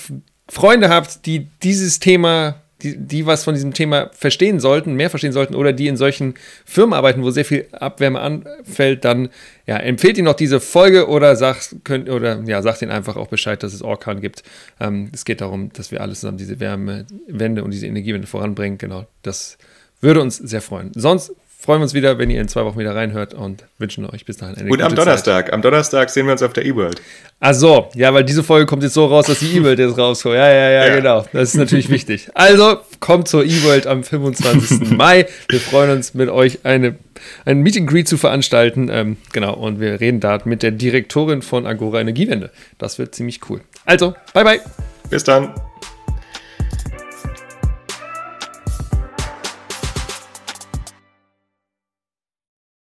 Freunde habt, die dieses Thema, die, die was von diesem Thema verstehen sollten, mehr verstehen sollten oder die in solchen Firmen arbeiten, wo sehr viel Abwärme anfällt, dann ja, empfehlt ihnen noch diese Folge oder sagt, könnt, oder, ja, sagt ihnen einfach auch Bescheid, dass es Orkan gibt. Ähm, es geht darum, dass wir alles zusammen diese Wärmewende und diese Energiewende voranbringen. Genau, das würde uns sehr freuen. Sonst freuen wir uns wieder, wenn ihr in zwei Wochen wieder reinhört und wünschen euch bis dahin eine Und gute am Donnerstag, am Donnerstag sehen wir uns auf der E-World. Ach so, ja, weil diese Folge kommt jetzt so raus, dass die *laughs* E-World jetzt rauskommt. Ja, ja, ja, Ja. genau. Das ist natürlich wichtig. Also, kommt zur E-World am 25. *laughs* Mai. Wir freuen uns, mit euch eine, ein Meet and Greet zu veranstalten. Ähm, genau, und wir reden da mit der Direktorin von Agora Energiewende. Das wird ziemlich cool. Also, bye, bye. Bis dann.